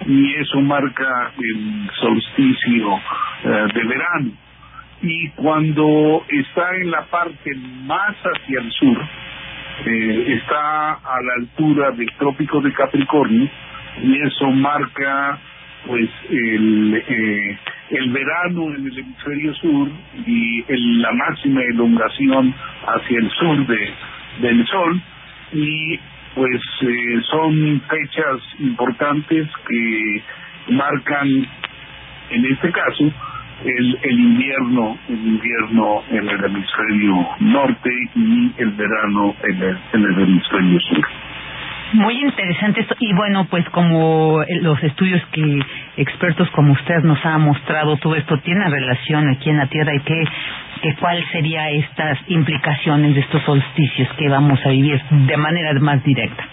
y eso marca el solsticio eh, de verano. Y cuando está en la parte más hacia el sur, eh, está a la altura del trópico de Capricornio y eso marca pues el, eh, el verano en el hemisferio sur y la máxima elongación hacia el sur de, del sol y pues eh, son fechas importantes que marcan, en este caso, el, el invierno, el invierno en el hemisferio norte y el verano en el, en el hemisferio sur. Muy interesante esto. Y bueno, pues como los estudios que expertos como usted nos ha mostrado, todo esto tiene relación aquí en la Tierra y que, que cuál sería estas implicaciones de estos solsticios que vamos a vivir de manera más directa.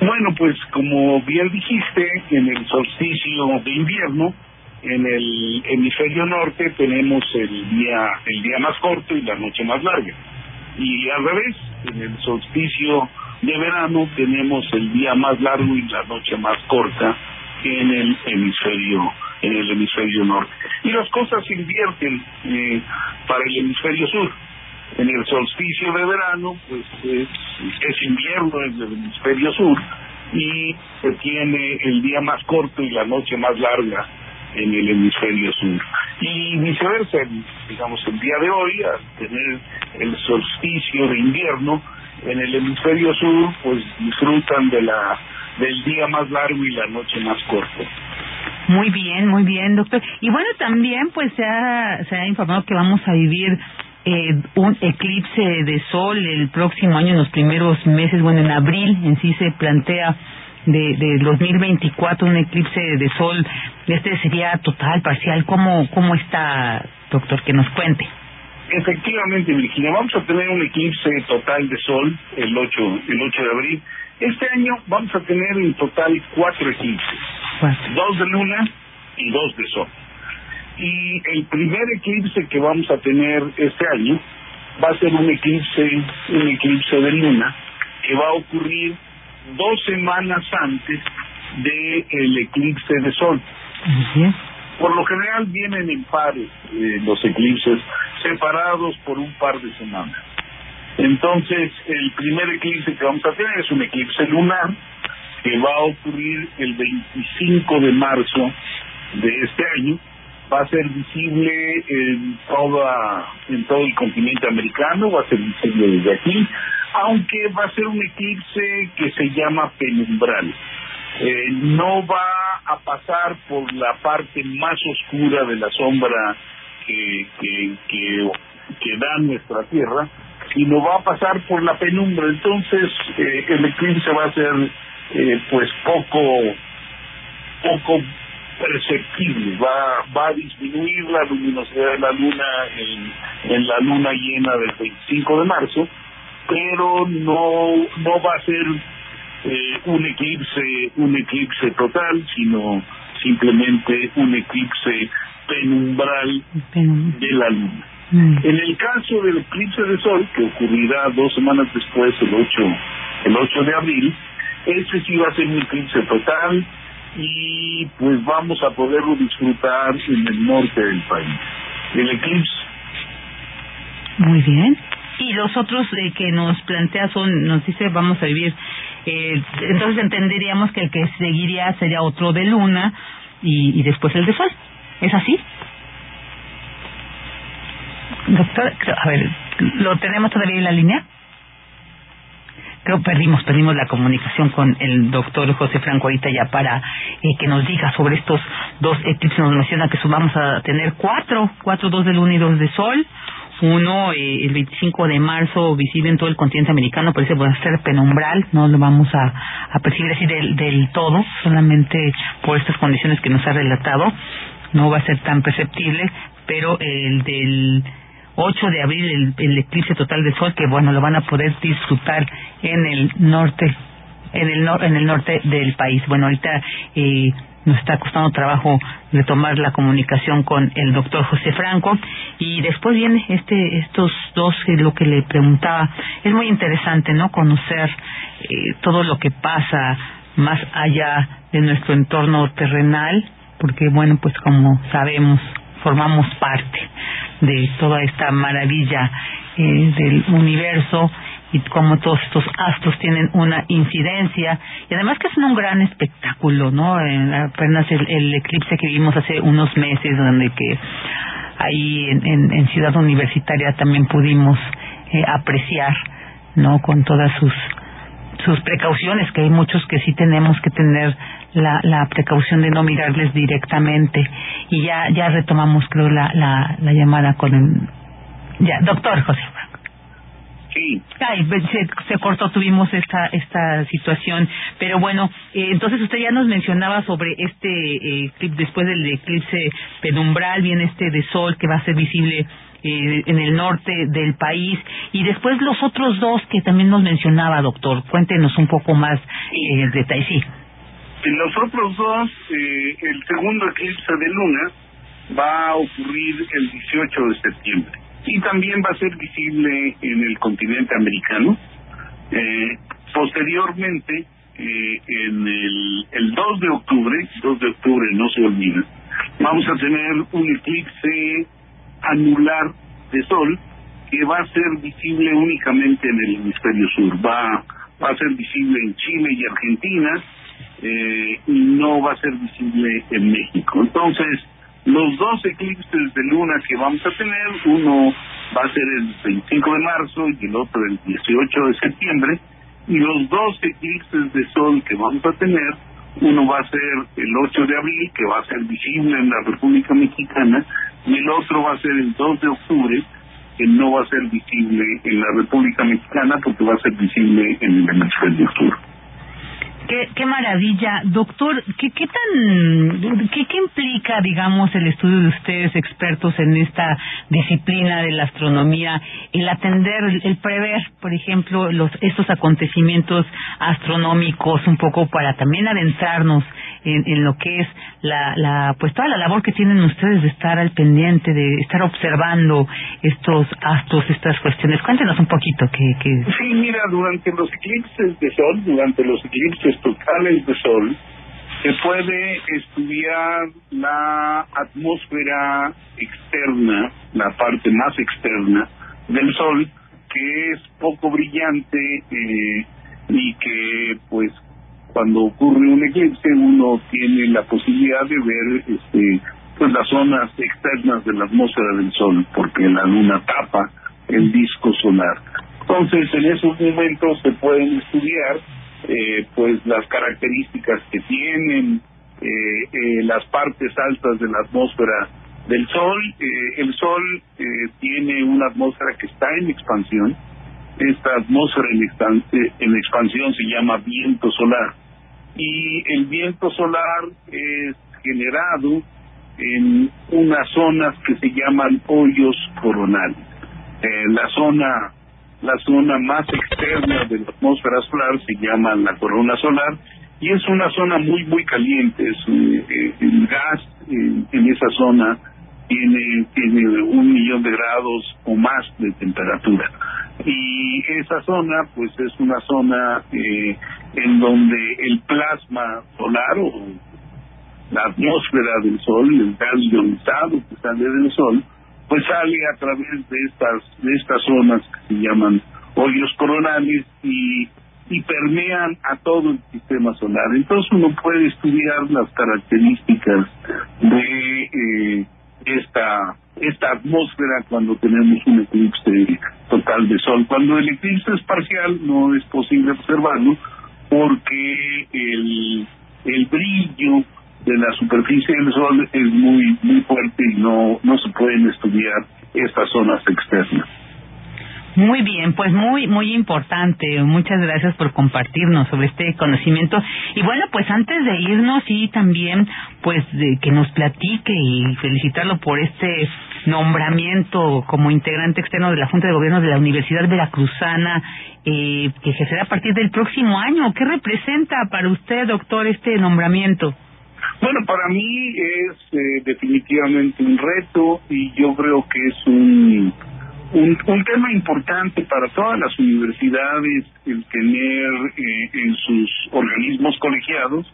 Bueno, pues como bien dijiste, en el solsticio de invierno, en el hemisferio norte tenemos el día el día más corto y la noche más larga. Y al revés, en el solsticio de verano tenemos el día más largo y la noche más corta en el hemisferio en el hemisferio norte. Y las cosas se invierten eh, para el hemisferio sur. En el solsticio de verano, pues es, invierno en el hemisferio sur y se tiene el día más corto y la noche más larga en el hemisferio sur. Y viceversa, digamos, el día de hoy, al tener el solsticio de invierno, en el hemisferio sur, pues disfrutan de la del día más largo y la noche más corta. Muy bien, muy bien, doctor. Y bueno, también pues se ha, se ha informado que vamos a vivir eh, un eclipse de sol el próximo año, en los primeros meses, bueno, en abril en sí se plantea de, de 2024 un eclipse de sol. Este sería total, parcial. ¿Cómo, cómo está, doctor? Que nos cuente. Efectivamente, Virginia, vamos a tener un eclipse total de sol el 8, el 8 de abril. Este año vamos a tener en total cuatro eclipses, dos de luna y dos de sol. Y el primer eclipse que vamos a tener este año va a ser un eclipse, un eclipse de luna que va a ocurrir dos semanas antes del el eclipse de sol. Por lo general vienen en pares eh, los eclipses, separados por un par de semanas. Entonces, el primer eclipse que vamos a tener es un eclipse lunar que va a ocurrir el 25 de marzo de este año. Va a ser visible en, toda, en todo el continente americano, va a ser visible desde aquí, aunque va a ser un eclipse que se llama penumbral. Eh, no va a pasar por la parte más oscura de la sombra que, que, que, da nuestra Tierra, sino va a pasar por la penumbra. Entonces, eh, el eclipse va a ser eh, pues poco poco perceptible, va, va a disminuir la luminosidad de la luna en, en la luna llena del 25 de marzo, pero no, no va a ser eh, un eclipse, un eclipse total, sino simplemente un eclipse penumbral de la luna. En el caso del eclipse de sol, que ocurrirá dos semanas después, el 8, el 8 de abril, ese sí va a ser un eclipse total, y pues vamos a poderlo disfrutar en el norte del país. El eclipse. Muy bien. Y los otros eh, que nos plantea son, nos dice, vamos a vivir, eh, entonces entenderíamos que el que seguiría sería otro de luna y, después el de sol. ¿Es así? Doctor, a ver, ¿lo tenemos todavía en la línea? creo perdimos, perdimos la comunicación con el doctor José Franco ahorita ya para eh, que nos diga sobre estos dos eclipses. Nos menciona que vamos a tener cuatro, cuatro, dos de luna y dos de sol. Uno, eh, el 25 de marzo, visible en todo el continente americano, parece va a ser penumbral, no lo vamos a, a percibir así del, del todo, solamente por estas condiciones que nos ha relatado, no va a ser tan perceptible, pero el del 8 de abril el, eclipse total de sol que bueno lo van a poder disfrutar en el norte en el en el norte del país. Bueno ahorita eh, nos está costando trabajo retomar la comunicación con el doctor José Franco. Y después viene este estos dos lo que le preguntaba. Es muy interesante no conocer eh, todo lo que pasa más allá de nuestro entorno terrenal porque bueno pues como sabemos formamos parte de toda esta maravilla eh, del universo y cómo todos estos astros tienen una incidencia y además que es un gran espectáculo, ¿no? apenas el, eclipse que vimos hace unos meses donde que ahí en, en, Ciudad Universitaria también pudimos eh, apreciar, ¿no? Con todas sus sus precauciones, que hay muchos que sí tenemos que tener la, la precaución de no mirarles directamente. Y ya, ya retomamos, creo, la, la, la llamada con el. Ya, doctor José Sí. Ay, se, se, cortó, tuvimos esta esta situación, pero bueno, eh, entonces usted ya nos mencionaba sobre este eh, después del eclipse penumbral, viene este de sol que va a ser visible eh, en el norte del país y después los otros dos que también nos mencionaba, doctor. Cuéntenos un poco más eh, detalle. Sí. Los otros dos, eh, el segundo eclipse de luna va a ocurrir el 18 de septiembre y también va a ser visible en el continente americano. Eh, posteriormente, eh, en el, el 2 de octubre, 2 de octubre no se olvida, vamos a tener un eclipse anular de sol que va a ser visible únicamente en el hemisferio sur. Va, va a ser visible en Chile y Argentina eh, y no va a ser visible en México. Entonces, los dos eclipses de luna que vamos a tener, uno va a ser el 25 de marzo y el otro el 18 de septiembre, y los dos eclipses de sol que vamos a tener, uno va a ser el 8 de abril, que va a ser visible en la República Mexicana, y el otro va a ser el 2 de octubre, que no va a ser visible en la República Mexicana porque va a ser visible en el hemisferio sur. Qué, maravilla, doctor. ¿Qué, qué tan, qué, qué implica, digamos, el estudio de ustedes, expertos en esta disciplina de la astronomía, el atender, el prever, por ejemplo, los estos acontecimientos astronómicos, un poco para también adentrarnos en, lo que es la, la, pues toda la labor que tienen ustedes de estar al pendiente, de estar observando estos astros, estas cuestiones. Cuéntenos un poquito que, que... Sí, mira, durante los eclipses de sol, durante los eclipses totales de sol, se puede estudiar la atmósfera externa, la parte más externa del sol, que es poco brillante eh, y que pues cuando ocurre un eclipse uno tiene la posibilidad de ver este pues las zonas externas de la atmósfera del sol porque la luna tapa el disco solar entonces en esos momentos se pueden estudiar eh, pues las características que tienen eh, las partes altas de la atmósfera del Sol. el Sol tiene una atmósfera que está en expansión. Esta atmósfera en, en expansión se llama viento solar. Y el viento solar es generado en unas zonas que se llaman hoyos coronales. la zona la zona más externa de la atmósfera solar se llama la corona solar y es una zona muy muy caliente es eh, el gas en esa zona tiene un millón de grados o más de temperatura y esa zona pues es una zona eh, en donde el plasma solar o la atmósfera del sol el gas ionizado que sale del sol pues sale a través de estas de estas zonas que se llaman hoyos coronales y y permean a todo el sistema solar. Entonces uno puede estudiar las características de eh, esta esta atmósfera cuando tenemos un eclipse total de sol. Cuando el eclipse es parcial no es posible observarlo porque el el brillo de la superficie del Sol es muy muy fuerte y no no se pueden estudiar estas zonas externas. Muy bien, pues muy, muy importante. Muchas gracias por compartirnos sobre este conocimiento. Y bueno, pues antes de irnos y también, pues, de que nos platique y felicitarlo por este nombramiento como integrante externo de la Junta de Gobierno de la Universidad Veracruzana, eh, que ejercerá a partir del próximo año. ¿Qué representa para usted, doctor, este nombramiento? Bueno, para mí es eh, definitivamente un reto y yo creo que es un, un, un tema importante para todas las universidades el tener eh, en sus organismos colegiados,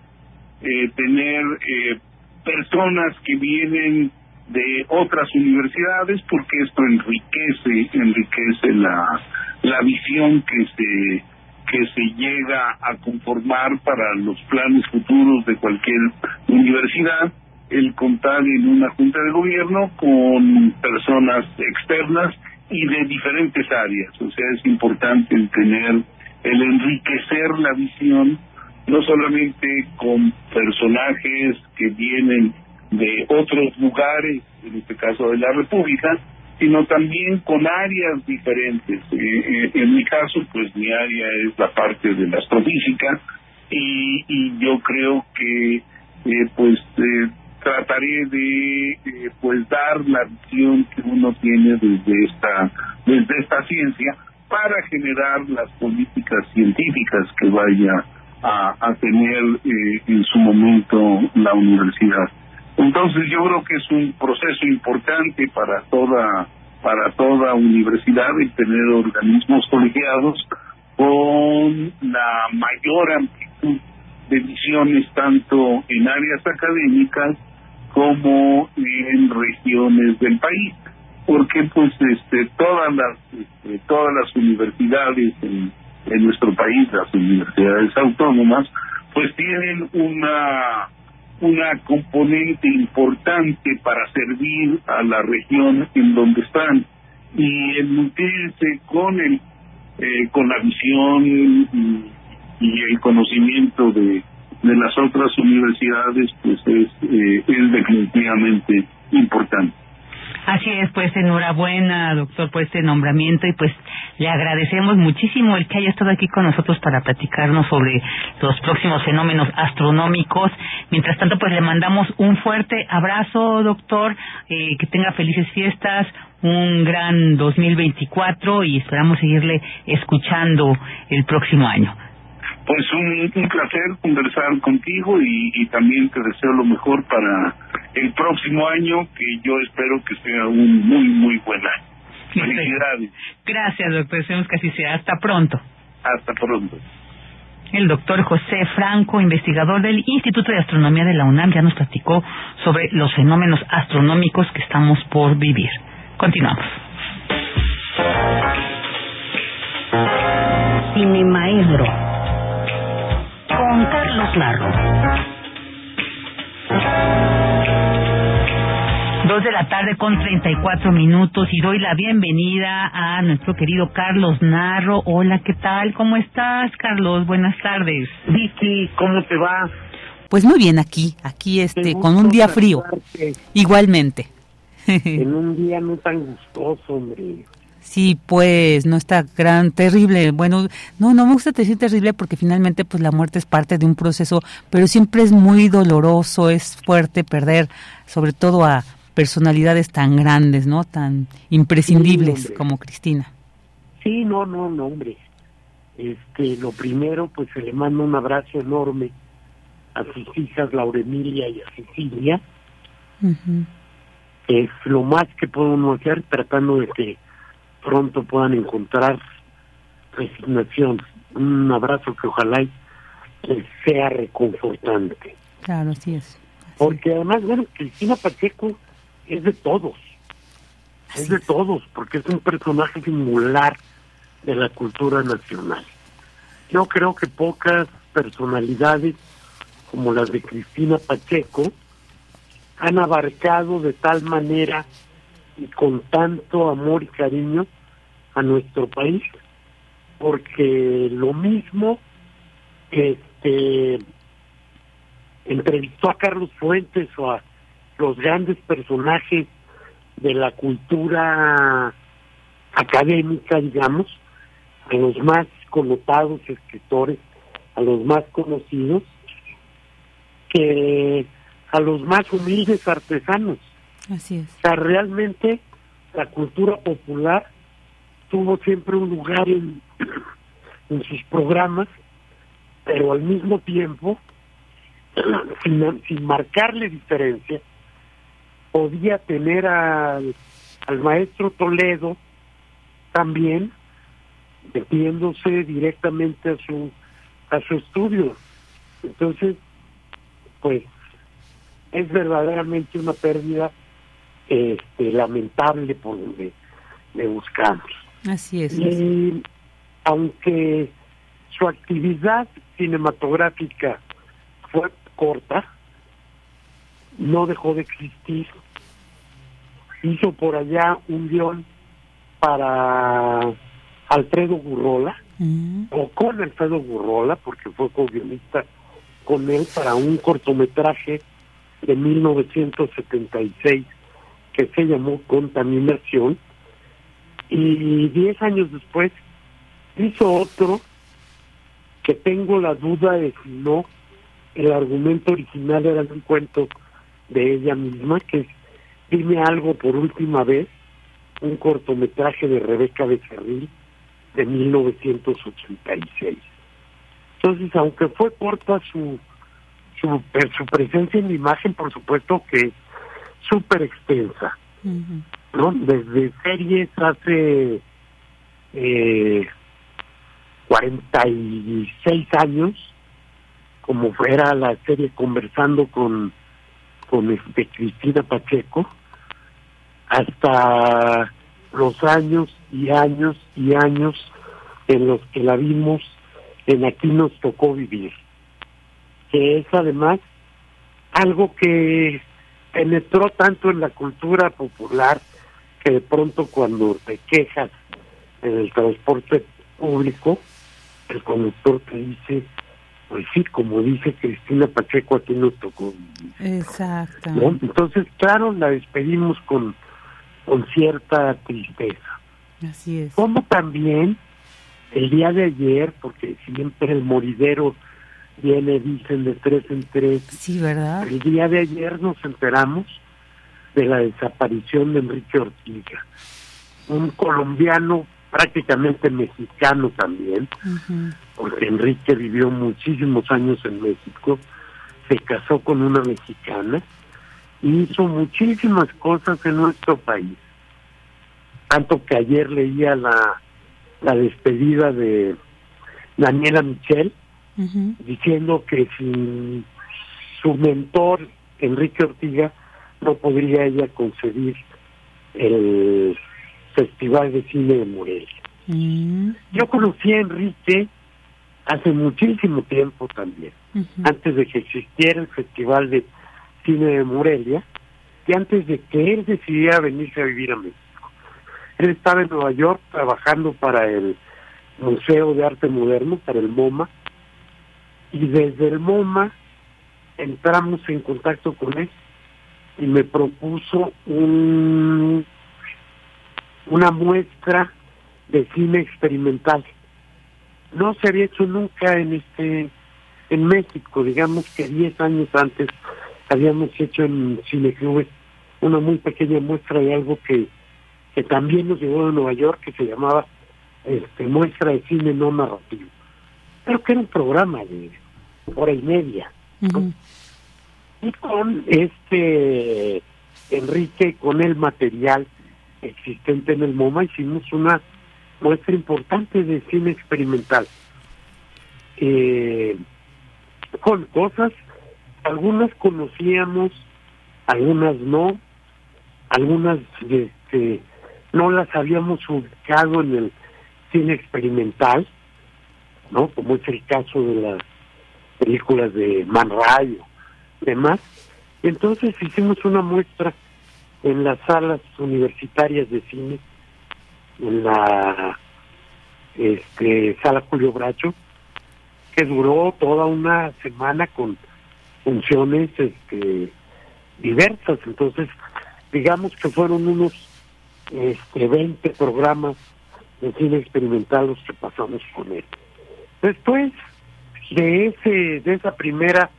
eh, tener eh, personas que vienen de otras universidades porque esto enriquece enriquece la la visión que se que se llega a conformar para los planes futuros de cualquier universidad, el contar en una junta de gobierno con personas externas y de diferentes áreas. O sea, es importante el tener, el enriquecer la visión, no solamente con personajes que vienen de otros lugares, en este caso de la República, sino también con áreas diferentes. Eh, eh, en mi caso, pues mi área es la parte de la astrofísica y, y yo creo que eh, pues trataré de pues dar la visión que uno tiene desde esta desde esta ciencia para generar las políticas científicas que vaya a, tener en su momento la universidad. Entonces yo creo que es un proceso importante para toda para toda universidad el tener organismos colegiados con la mayor amplitud de visiones tanto en áreas académicas como en regiones del país porque pues este todas las este, todas las universidades en, en nuestro país las universidades autónomas pues tienen una una componente importante para servir a la región en donde están y el nutrirse con el eh, con la visión y, el conocimiento de de las otras universidades pues es eh, es definitivamente importante Así es, pues enhorabuena, doctor, por este nombramiento y pues le agradecemos muchísimo el que haya estado aquí con nosotros para platicarnos sobre los próximos fenómenos astronómicos. Mientras tanto, pues le mandamos un fuerte abrazo, doctor, eh, que tenga felices fiestas, un gran 2024 y esperamos seguirle escuchando el próximo año. Pues un, un placer conversar contigo y, y también te deseo lo mejor para el próximo año, que yo espero que sea un muy, muy buen año. Felicidades. Gracias, doctor. Deseamos que así sea. Hasta pronto. Hasta pronto. El doctor José Franco, investigador del Instituto de Astronomía de la UNAM, ya nos platicó sobre los fenómenos astronómicos que estamos por vivir. Continuamos. Cinemaedro con Carlos Narro. Dos de la tarde con 34 minutos y doy la bienvenida a nuestro querido Carlos Narro. Hola, ¿qué tal? ¿Cómo estás, Carlos? Buenas tardes. Vicky, ¿cómo te va? Pues muy bien aquí, aquí este, con un día frío. Igualmente. *laughs* En un día no tan gustoso, hombre. Sí, pues no está gran, terrible. Bueno, no, no me gusta decir terrible porque finalmente pues la muerte es parte de un proceso, pero siempre es muy doloroso, es fuerte perder, sobre todo a personalidades tan grandes, ¿no? Tan imprescindibles como Cristina. Sí, no, no, no, hombre. Este, lo primero, pues se le manda un abrazo enorme a sus hijas Laura Emilia y a Cecilia. Es lo más que puede uno hacer tratando de que pronto puedan encontrar resignación. Un abrazo que ojalá sea reconfortante. Claro, así es. Porque además, bueno, Cristina Pacheco es de todos. es de todos, porque es un personaje singular de la cultura nacional. Yo creo que pocas personalidades como las de Cristina Pacheco han abarcado de tal manera y con tanto amor y cariño a nuestro país, porque lo mismo este entrevistó a Carlos Fuentes o a los grandes personajes de la cultura académica, digamos, a los más connotados escritores, a los más conocidos, que a los más humildes artesanos. Así es. O sea, realmente la cultura popular tuvo siempre un lugar en, *clears throat* sus programas, pero al mismo tiempo, *clears throat* sin, sin marcarle diferencia, podía tener al, al maestro Toledo también metiéndose directamente a su a su estudio. Entonces, pues es verdaderamente una pérdida este, lamentable por donde le buscamos. Así es. Y aunque su actividad cinematográfica fue corta, no dejó de existir. Hizo por allá un guion para Alfredo Gurrola, o con Alfredo Gurrola, porque fue co-guionista con él para un cortometraje de 1976 que se llamó Contaminación, y diez años después hizo otro que tengo la duda de si no el argumento original era un cuento de ella misma, que es Dime algo por última vez, un cortometraje de Rebeca Becerril de 1986. Entonces, aunque fue corta su, su, su presencia en la imagen, por supuesto que súper extensa. ¿no? Desde series hace eh, 46 años, como fuera la serie Conversando con, con este Cristina Pacheco, hasta los años y años y años en los que la vimos en Aquí nos tocó vivir, que es además algo que penetró tanto en la cultura popular que de pronto cuando te quejas en el transporte público, el conductor te dice, pues sí, como dice Cristina Pacheco, aquí nos tocó. Exacto. Entonces, claro, la despedimos con con cierta tristeza. Así es. Como también el día de ayer, porque siempre el moridero viene, dicen, de tres en tres. Sí, ¿verdad? El día de ayer nos enteramos de la desaparición de Enrique Ortiga, un colombiano prácticamente mexicano también, porque Enrique vivió muchísimos años en México, se casó con una mexicana, hizo muchísimas cosas en nuestro país. Tanto que ayer leía la, la despedida de Daniela Michel, diciendo que sin su mentor, Enrique Ortiga, no podría ella concebir el Festival de Cine de Morelia. Yo conocí a Enrique hace muchísimo tiempo también, antes de que existiera el Festival de Cine de Morelia, que antes de que él decidiera venirse a vivir a México. Él estaba en Nueva York trabajando para el Museo de Arte Moderno, para el MoMA, y desde el MoMA entramos en contacto con él y me propuso un, una muestra de cine experimental. No se había hecho nunca en este en México, digamos que 10 años antes habíamos hecho en Cineclub una muy pequeña muestra de algo que, que también nos llegó de Nueva York, que se llamaba este, muestra de cine no narrativo. Pero que era un programa de hora y media. Y con este Enrique, con el material existente en el MoMA, hicimos una muestra importante de cine experimental. Eh, con cosas, algunas conocíamos, algunas no, algunas este, no las habíamos ubicado en el cine experimental, ¿no? Como es el caso de las películas de Man Ray o demás. Entonces hicimos una muestra en las salas universitarias de cine, en la este, sala Julio Bracho, que duró toda una semana con funciones este, diversas. Entonces, digamos que fueron unos este, 20 programas de cine experimental los que pasamos con él. Después de ese de esa primera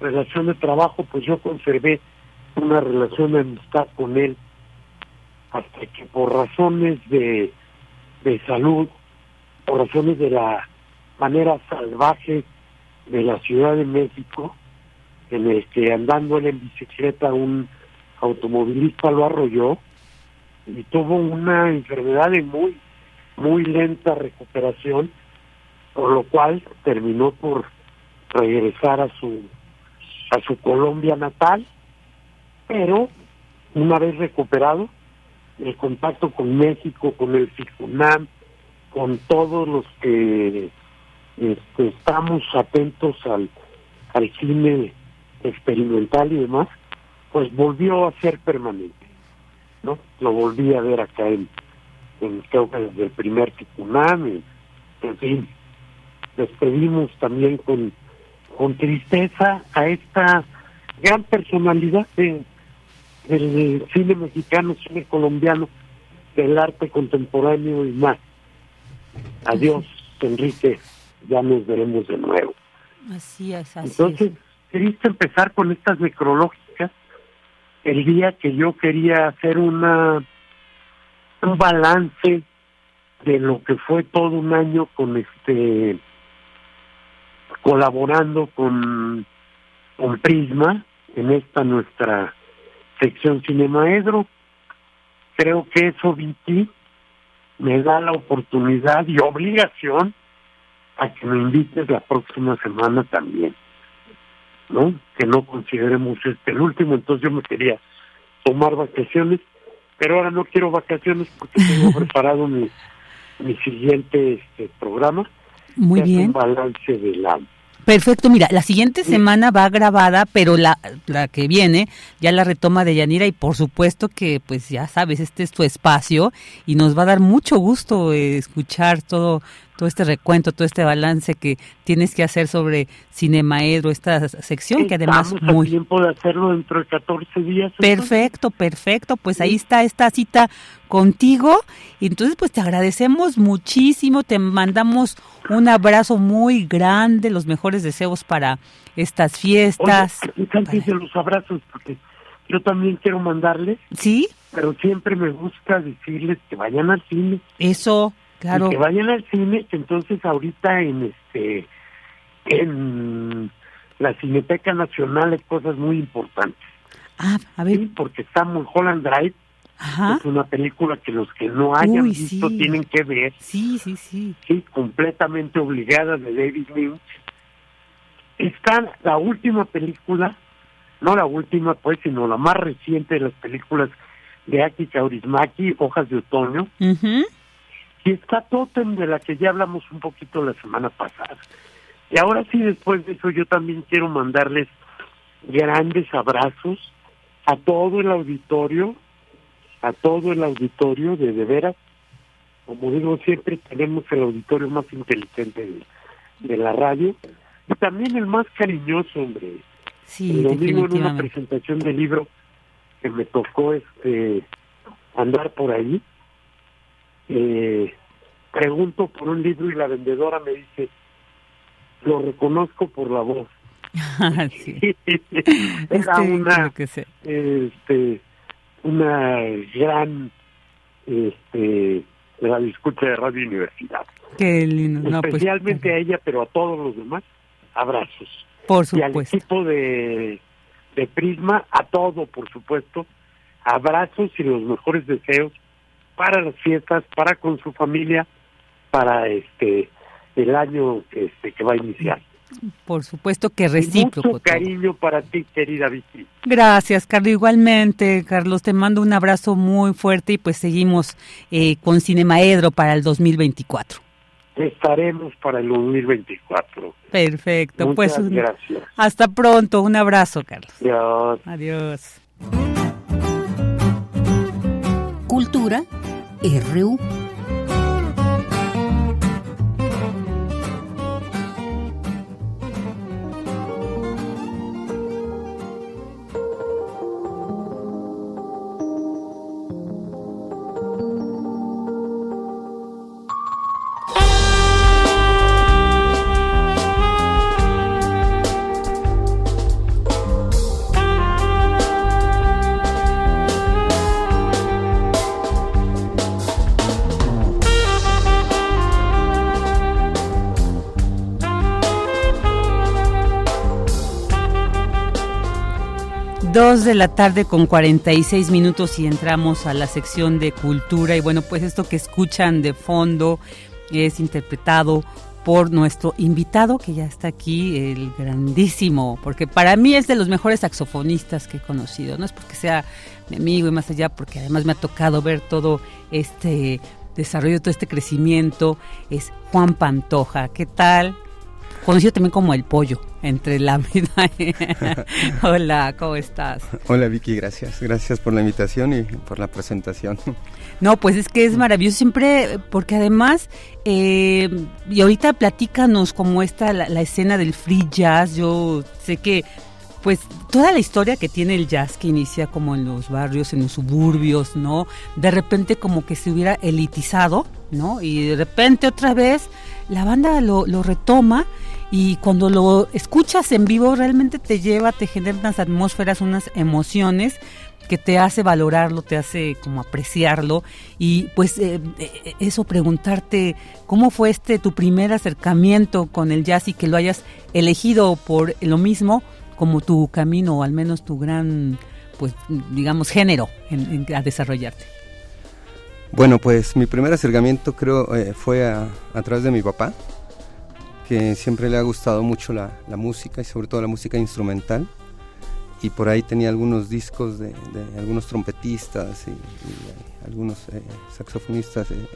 relación de trabajo, pues yo conservé una relación de amistad con él hasta que por razones de, de salud, por razones de la manera salvaje de la Ciudad de México, en el que andando en bicicleta un automovilista lo arrolló y tuvo una enfermedad de muy, muy lenta recuperación, por lo cual terminó por regresar a su a su Colombia natal, pero una vez recuperado, el contacto con México, con el FICUNAM, con todos los que este, estamos atentos al, al cine experimental y demás, pues volvió a ser permanente, ¿no? Lo volví a ver acá en, en creo que desde el primer FICUNAM, en fin, despedimos también con con tristeza a esta gran personalidad de, del cine mexicano, cine colombiano, del arte contemporáneo y más. Adiós, Enrique, ya nos veremos de nuevo. Así es, así Entonces, queriste empezar con estas necrológicas el día que yo quería hacer una un balance de lo que fue todo un año con este colaborando con, con Prisma en esta nuestra sección Cinemaedro. Creo que eso, Vicky, me da la oportunidad y obligación a que me invites la próxima semana también, ¿no? Que no consideremos este el último, entonces yo me quería tomar vacaciones, pero ahora no quiero vacaciones porque tengo *laughs* preparado mi, mi siguiente este programa. Muy que es bien. Un balance del año. Perfecto, mira, la siguiente semana va grabada, pero la, la que viene ya la retoma de Yanira y por supuesto que pues ya sabes, este es tu espacio y nos va a dar mucho gusto eh, escuchar todo todo este recuento, todo este balance que tienes que hacer sobre Cinemaedro, esta sección que además Estamos a muy tiempo de hacerlo dentro de 14 días. Perfecto, perfecto. Pues ahí está esta cita contigo. Y entonces, pues te agradecemos muchísimo. Te mandamos un abrazo muy grande, los mejores deseos para estas fiestas. Oye, los abrazos, porque yo también quiero mandarles. Sí. Pero siempre me gusta decirles que vayan al cine. Eso, claro. Y que vayan al cine, que entonces ahorita en este en la Cineteca Nacional hay cosas muy importantes. Ah, a ver. Sí, porque está Mulholland Drive. Ajá. Es una película que los que no hayan Uy, visto sí. tienen que ver. Sí, sí, sí. Sí, completamente obligada de David Lynch. Está la última película, no la última pues, sino la más reciente de las películas de Aki Kaurismaki, Hojas de Otoño. Y está Totem, de la que ya hablamos un poquito la semana pasada. Y ahora sí, después de eso, yo también quiero mandarles grandes abrazos a todo el auditorio, a todo el auditorio de de veras. Como digo, siempre tenemos el auditorio más inteligente de, de la radio y también el más cariñoso, hombre. Sí, el domingo en una presentación de libro que me tocó este andar por ahí, eh, pregunto por un libro y la vendedora me dice, lo reconozco por la voz. *laughs* sí. *laughs* Era Este, una, que este, una gran este, radio escucha de Radio Universidad. Qué lindo. No, pues, Especialmente a ella, pero a todos los demás, abrazos. por Y al supuesto. equipo de, de Prisma, a todo, por supuesto, abrazos y los mejores deseos para las fiestas, para con su familia, para este el año este, que va a iniciar. Por supuesto que recíproco. Mucho cariño para ti, querida Vicky. Gracias, Carlos. Igualmente, Carlos, te mando un abrazo muy fuerte y pues seguimos eh, con Cinemaedro para el 2024. Estaremos para el 2024. Perfecto. Muchas pues un- gracias. hasta pronto. Un abrazo, Carlos. Adiós. Adiós. Cultura RU. Dos de la tarde con 46 minutos y entramos a la sección de cultura y bueno, pues esto que escuchan de fondo es interpretado por nuestro invitado que ya está aquí, el grandísimo, porque para mí es de los mejores saxofonistas que he conocido, no es porque sea mi amigo y más allá, porque además me ha tocado ver todo este desarrollo, todo este crecimiento, es Juan Pantoja. ¿Qué tal? Conocido también como el pollo, entre la. *laughs* Hola, ¿cómo estás? Hola Vicky, gracias. Gracias por la invitación y por la presentación. No, pues es que es maravilloso siempre, porque además, eh, y ahorita platícanos como está la, la escena del free jazz. Yo sé que, pues, toda la historia que tiene el jazz que inicia como en los barrios, en los suburbios, ¿no? De repente como que se hubiera elitizado, ¿no? Y de repente otra vez la banda lo, lo retoma y cuando lo escuchas en vivo realmente te lleva, te genera unas atmósferas, unas emociones que te hace valorarlo, te hace como apreciarlo y pues eh, eh, eso preguntarte cómo fue este tu primer acercamiento con el jazz y que lo hayas elegido por lo mismo como tu camino o al menos tu gran pues digamos género en, en- a desarrollarte. Bueno, pues mi primer acercamiento creo eh, fue a, a través de mi papá, que siempre le ha gustado mucho la, la música y sobre todo la música instrumental. Y por ahí tenía algunos discos de, algunos trompetistas y, eh, algunos eh, saxofonistas eh,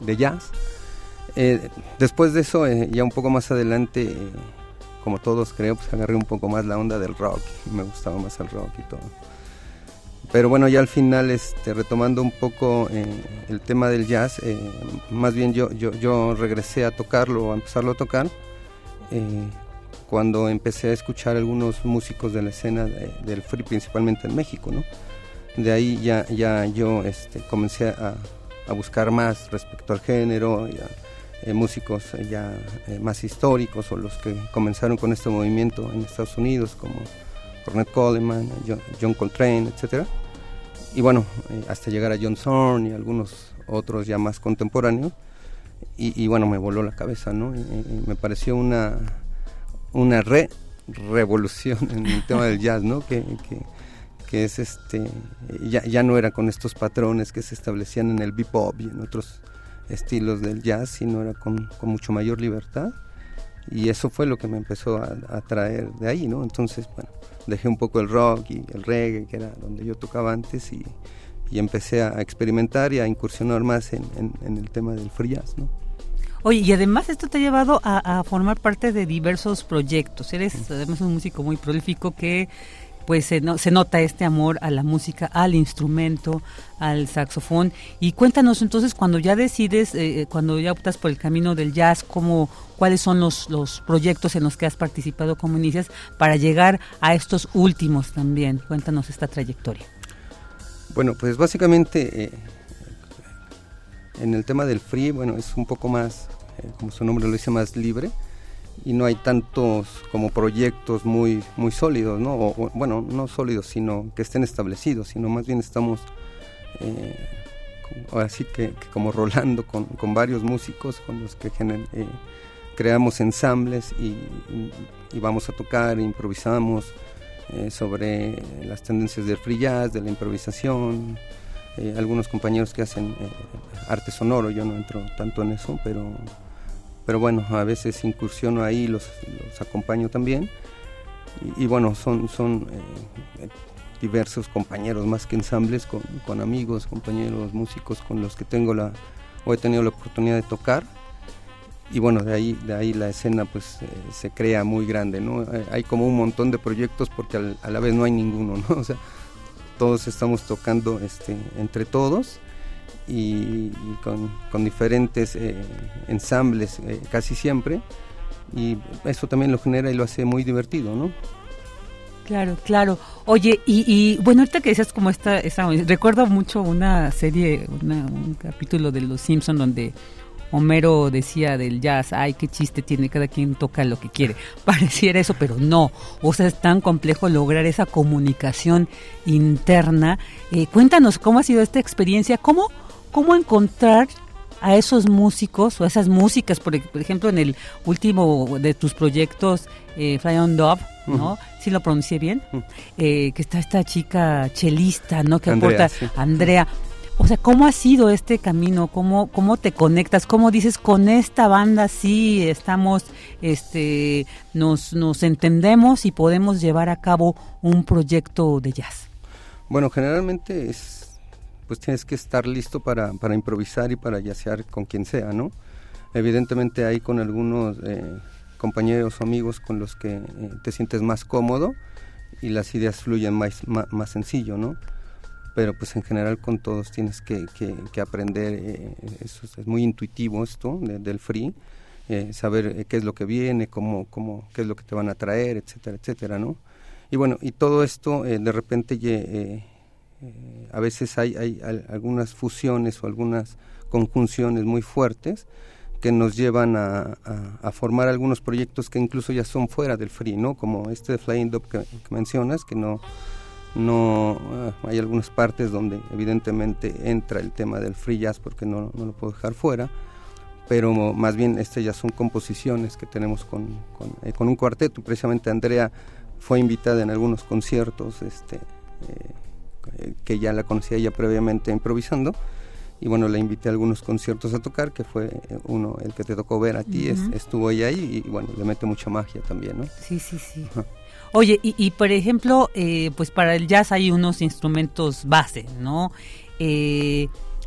de, jazz. Después de eso, ya un poco más adelante, como todos creo, pues agarré un poco más la onda del rock. Me gustaba más el rock y todo. Pero bueno, ya al final, este, retomando un poco eh, el tema del jazz, eh, más bien yo, yo, regresé a tocarlo, a empezarlo a tocar, eh, cuando empecé a escuchar algunos músicos de la escena de- del free, principalmente en México, ¿no? De ahí ya, ya yo este, comencé a, a buscar más respecto al género, y músicos ya más históricos o los que comenzaron con este movimiento en Estados Unidos, como Ornette Coleman, John, John Coltrane, etcétera. Y bueno, eh, hasta llegar a John Zorn y algunos otros ya más contemporáneos. Y, bueno, me voló la cabeza, ¿no? Me pareció una, una re revolución *laughs* en el tema del jazz, ¿no? Que, que, que es este, ya, ya no era con estos patrones que se establecían en el bebop y en otros estilos del jazz, sino era con, con mucho mayor libertad. Y eso fue lo que me empezó a atraer de ahí, ¿no? Entonces, bueno, dejé un poco el rock y el reggae, que era donde yo tocaba antes, y, y empecé a experimentar y a incursionar más en, en- en el tema del free jazz, ¿no? Oye, y además esto te ha llevado a, a formar parte de diversos proyectos. Eres además un músico muy prolífico que pues se, se nota este amor a la música, al instrumento, al saxofón. Y cuéntanos entonces cuando ya decides, eh, eh, cuando ya optas por el camino del jazz, cómo, cuáles son los, los proyectos en los que has participado como inicias para llegar a estos últimos también. Cuéntanos esta trayectoria. Bueno, pues básicamente en el tema del free, bueno, es un poco más, como su nombre lo dice, más libre y no hay tantos como proyectos muy muy sólidos, ¿no? O, bueno, no sólidos, sino que estén establecidos, sino más bien estamos eh, ahora sí que, como rolando con, con, varios músicos con los que eh, creamos ensambles y, vamos a tocar, improvisamos eh, sobre las tendencias del free jazz, de la improvisación, algunos compañeros que hacen arte sonoro, yo no entro tanto en eso, pero pero bueno, a veces incursiono ahí, los, los acompaño también. Y, bueno, son, son eh, diversos compañeros, más que ensambles, con, con, amigos, compañeros, músicos con los que tengo la, o he tenido la oportunidad de tocar. Y bueno, de ahí, de ahí la escena pues eh, se crea muy grande, ¿no? Eh, hay como un montón de proyectos porque a la vez no hay ninguno, ¿no? *laughs* O sea, todos estamos tocando este, entre todos y, con, diferentes eh, ensambles eh, casi siempre y eso también lo genera y lo hace muy divertido, ¿no? Claro, claro. Oye, y, bueno, ahorita que decías como esta, esa, recuerdo mucho una serie, un capítulo de Los Simpson donde Homero decía del jazz, ay, qué chiste tiene, cada quien toca lo que quiere. *laughs* Pareciera eso, pero no. O sea, es tan complejo lograr esa comunicación interna. Eh, cuéntanos cómo ha sido esta experiencia, cómo cómo encontrar a esos músicos o a esas músicas, por, ejemplo, en el último de tus proyectos, eh, Fly on Dove, ¿no? Si lo pronuncié bien, eh, que está esta chica chelista, ¿no? Que aporta Andrea. O sea, ¿cómo ha sido este camino? ¿Cómo, ¿Cómo te conectas? ¿Cómo dices con esta banda sí estamos, este, nos, nos entendemos y podemos llevar a cabo un proyecto de jazz? Bueno, generalmente es pues tienes que estar listo para, para improvisar y para yacear con quien sea, ¿no? Evidentemente hay con algunos eh, compañeros o amigos con los que eh, te sientes más cómodo y las ideas fluyen más, más, sencillo, ¿no? Pero pues en general con todos tienes que, que, aprender, eh, eso es, muy intuitivo esto del free, saber qué es lo que viene, cómo, cómo, qué es lo que te van a traer, etcétera, etcétera, ¿no? Y bueno, y todo esto de repente eh, a veces hay, hay, algunas fusiones o algunas conjunciones muy fuertes que nos llevan a, formar algunos proyectos que incluso ya son fuera del free, ¿no? Como este de Flying Dub que, mencionas, que no, no ah, hay algunas partes donde evidentemente entra el tema del free jazz porque no, no, lo puedo dejar fuera, pero más bien este ya son composiciones que tenemos con, con, eh, con un cuarteto. Precisamente Andrea fue invitada en algunos conciertos, este, eh, que ya la conocía ya previamente improvisando. Y bueno, la invité a algunos conciertos a tocar, que fue eh, uno, el que te tocó ver a ti, estuvo ella ahí y bueno, le mete mucha magia también, ¿no? Sí, sí, sí. Oye, y, por ejemplo, eh, pues para el jazz hay unos instrumentos base, ¿no?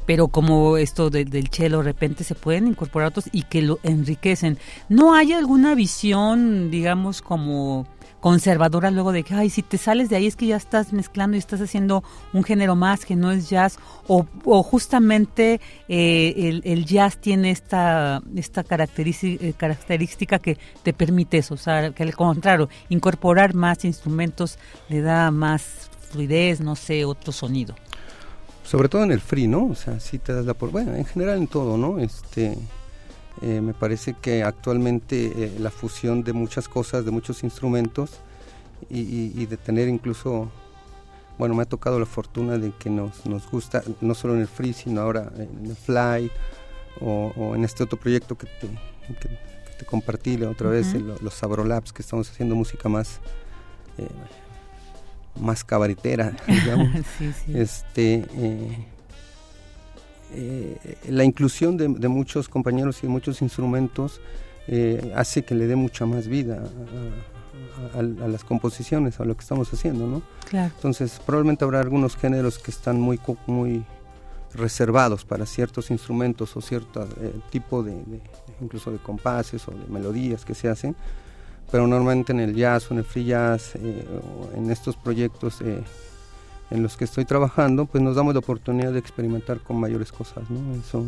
pero como esto del cello, de repente se pueden incorporar otros y que lo enriquecen. ¿No hay alguna visión, digamos, como conservadora luego de que, ay, si te sales de ahí es que ya estás mezclando y estás haciendo un género más que no es jazz, o, o justamente eh, el, jazz tiene esta, esta característica, eh, característica que te permite eso, o sea, que al contrario, incorporar más instrumentos le da más fluidez, no sé, otro sonido. Sobre todo en el free, ¿no? O sea, si te das la por... Bueno, en general en todo, ¿no? Este, eh, me parece que actualmente eh, la fusión de muchas cosas, de muchos instrumentos y, de tener incluso, bueno, me ha tocado la fortuna de que nos, nos gusta, no solo en el free, sino ahora en el fly o, en este otro proyecto que te, te compartí la otra vez, los Sabrolabs, que estamos haciendo música más... Eh, más cabaretera, *laughs* digamos. *laughs* Este, eh, la inclusión de, muchos compañeros y de muchos instrumentos eh, hace que le dé mucha más vida a, las composiciones, a lo que estamos haciendo, ¿no? Entonces, probablemente habrá algunos géneros que están muy, muy reservados para ciertos instrumentos o cierto eh, tipo de, incluso de compases o de melodías que se hacen, pero normalmente en el jazz o en el free jazz eh, o en estos proyectos eh, en los que estoy trabajando, pues nos damos la oportunidad de experimentar con mayores cosas, ¿no? Eso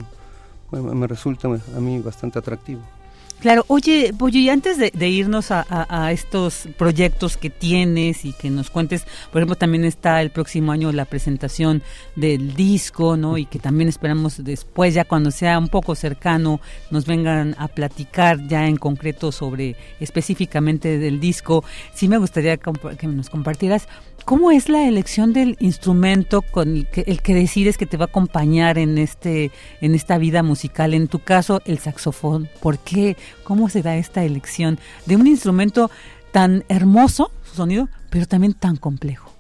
me resulta a mí bastante atractivo. Claro, oye, Pollo, y antes de, irnos a, estos proyectos que tienes y que nos cuentes, por ejemplo, también está el próximo año la presentación del disco, ¿no? Y que también esperamos después, ya cuando sea un poco cercano, nos vengan a platicar ya en concreto sobre específicamente del disco. Sí me gustaría que nos compartieras ¿Cómo es la elección del instrumento con el que, el que, decides que te va a acompañar en este en esta vida musical? En tu caso, el saxofón. ¿Por qué? ¿Cómo se da esta elección de un instrumento tan hermoso, su sonido, pero también tan complejo?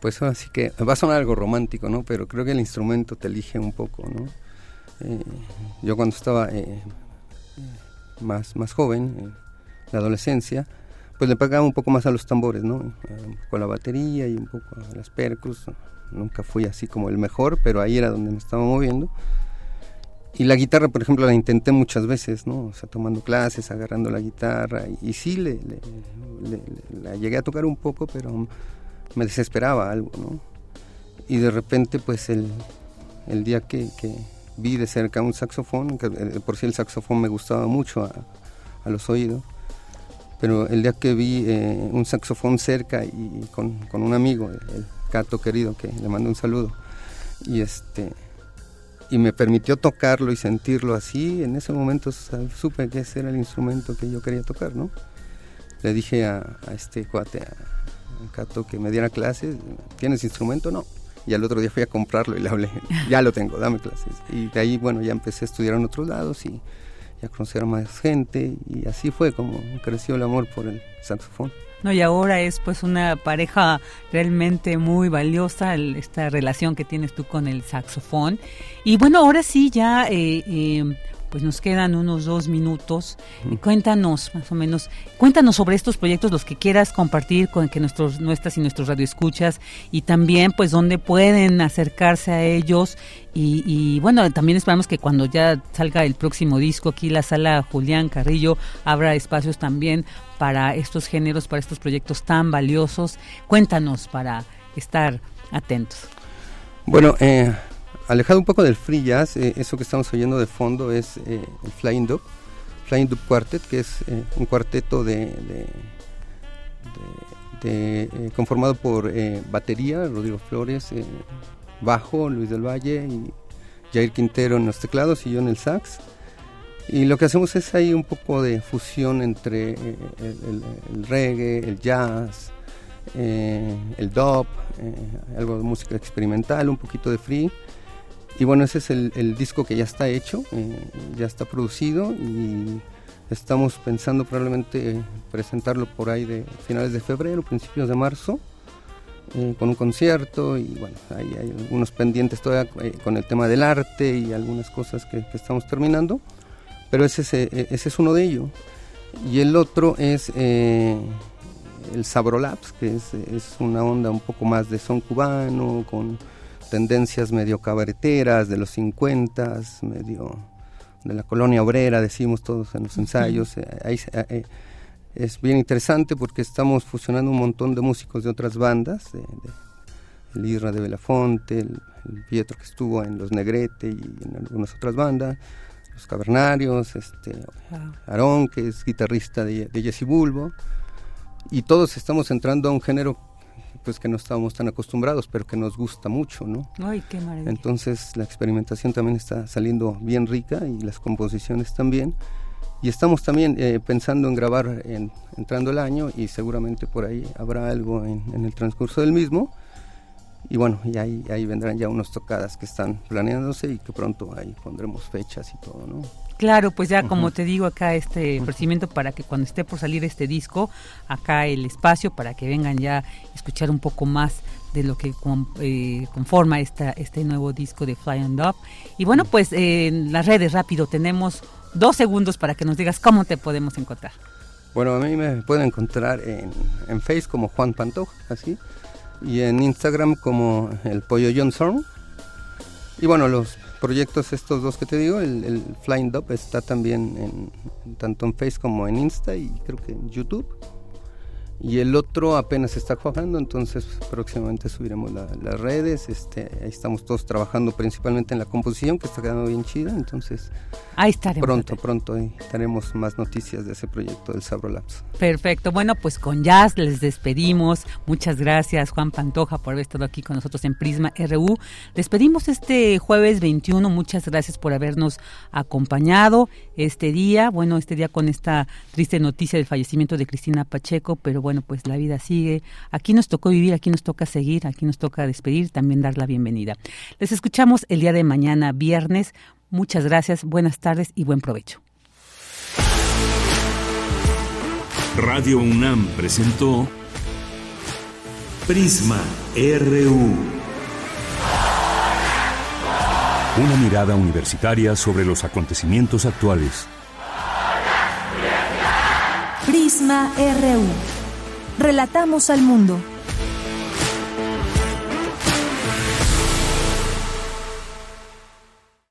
Pues así que va a sonar algo romántico, ¿no? Pero creo que el instrumento te elige un poco, ¿no? Eh, yo cuando estaba eh, más, más joven, en la adolescencia, pues le pagaba un poco más a los tambores, ¿no? Con la batería y un poco a las percus. Nunca fui así como el mejor, pero ahí era donde me estaba moviendo. Y la guitarra, por ejemplo, la intenté muchas veces, ¿no? O sea, tomando clases, agarrando la guitarra. Y, sí, le, la llegué a tocar un poco, pero me desesperaba algo, ¿no? Y de repente, pues el, el día que, que, vi de cerca un saxofón, que eh, por sí el saxofón me gustaba mucho a, a los oídos, pero el día que vi eh, un saxofón cerca y con, con, un amigo, el Cato querido, que le mando un saludo, y este y me permitió tocarlo y sentirlo así, en ese momento supe que ese era el instrumento que yo quería tocar, ¿no? Le dije a, este cuate, a, Cato, que me diera clases, ¿tienes instrumento? No. Y al otro día fui a comprarlo y le hablé, *laughs* ya lo tengo, dame clases. Y de ahí, bueno, ya empecé a estudiar en otros lados y y a conocer a más gente y así fue como creció el amor por el saxofón. No, y ahora es pues una pareja realmente muy valiosa esta relación que tienes tú con el saxofón. Y bueno, ahora sí ya eh, eh, pues nos quedan unos dos minutos. Cuéntanos, más o menos, cuéntanos sobre estos proyectos, los que quieras compartir con que nuestros, nuestras y nuestros radioescuchas, y también, pues, dónde pueden acercarse a ellos. Y, bueno, también esperamos que cuando ya salga el próximo disco aquí, la sala Julián Carrillo, abra espacios también para estos géneros, para estos proyectos tan valiosos. Cuéntanos para estar atentos. Bueno, eh, alejado un poco del free jazz, eh, eso que estamos oyendo de fondo es eh, el Flying Dub, Flying Dub Quartet, que es eh, un cuarteto de, conformado por batería, Rodrigo Flores, bajo, Luis del Valle y Jair Quintero en los teclados y yo en el sax. Y lo que hacemos es ahí un poco de fusión entre el, reggae, el jazz, el dub, algo de música experimental, un poquito de free y bueno, ese es el, disco que ya está hecho, eh, ya está producido y estamos pensando probablemente presentarlo por ahí de finales de febrero, principios de marzo, eh, con un concierto y bueno, ahí hay algunos pendientes todavía eh, con el tema del arte y algunas cosas que, estamos terminando, pero ese, ese es uno de ellos. Y el otro es el Sabrolabs, que es, es una onda un poco más de son cubano, con tendencias medio cabareteras de los 50, medio de la colonia obrera, decimos todos en los ensayos. Eh, ahí, eh, es bien interesante porque estamos fusionando un montón de músicos de otras bandas, el Isra de Belafonte, el, Pietro que estuvo en Los Negrete y en algunas otras bandas, los Cavernarios, este, Aarón, que es guitarrista de, de Jesse Bulbo, y todos estamos entrando a un género pues que no estábamos tan acostumbrados, pero que nos gusta mucho, ¿no? Ay, qué maravilla. Entonces la experimentación también está saliendo bien rica y las composiciones también. Y estamos también eh, pensando en grabar en, entrando el año y seguramente por ahí habrá algo en, en el transcurso del mismo. Y bueno, y ahí, ahí vendrán ya unas tocadas que están planeándose y que pronto ahí pondremos fechas y todo, ¿no? Claro, pues ya como te digo acá este ofrecimiento para que cuando esté por salir este disco, acá el espacio para que vengan ya a escuchar un poco más de lo que eh, conforma esta, este nuevo disco de Fly and Up. Y bueno, pues en las redes rápido tenemos dos segundos para que nos digas cómo te podemos encontrar. Bueno, a mí me pueden encontrar en, en Face como Juan Pantoja, así, y en Instagram como el Pollo Johnson. Y bueno, los proyectos estos dos que te digo, el, Flying Dub está también en, tanto en Face como en Insta y creo que en YouTube. Y el otro apenas está cuajando, entonces próximamente subiremos las redes. Este, ahí estamos todos trabajando principalmente en la composición, que está quedando bien chida. Entonces, ahí estaremos. Pronto, pronto ahí tenemos más noticias de ese proyecto del Sabro Labs. Perfecto. Bueno, pues con Jazz les despedimos. Muchas gracias, Juan Pantoja, por haber estado aquí con nosotros en Prisma RU. Despedimos este jueves 21. Muchas gracias por habernos acompañado este día. Bueno, este día con esta triste noticia del fallecimiento de Cristina Pacheco, pero bueno, pues la vida sigue. Aquí nos tocó vivir, aquí nos toca seguir, aquí nos toca despedir, también dar la bienvenida. Les escuchamos el día de mañana, viernes. Muchas gracias, buenas tardes y buen provecho. Radio UNAM presentó Prisma RU. Una mirada universitaria sobre los acontecimientos actuales. Prisma RU. Relatamos al mundo.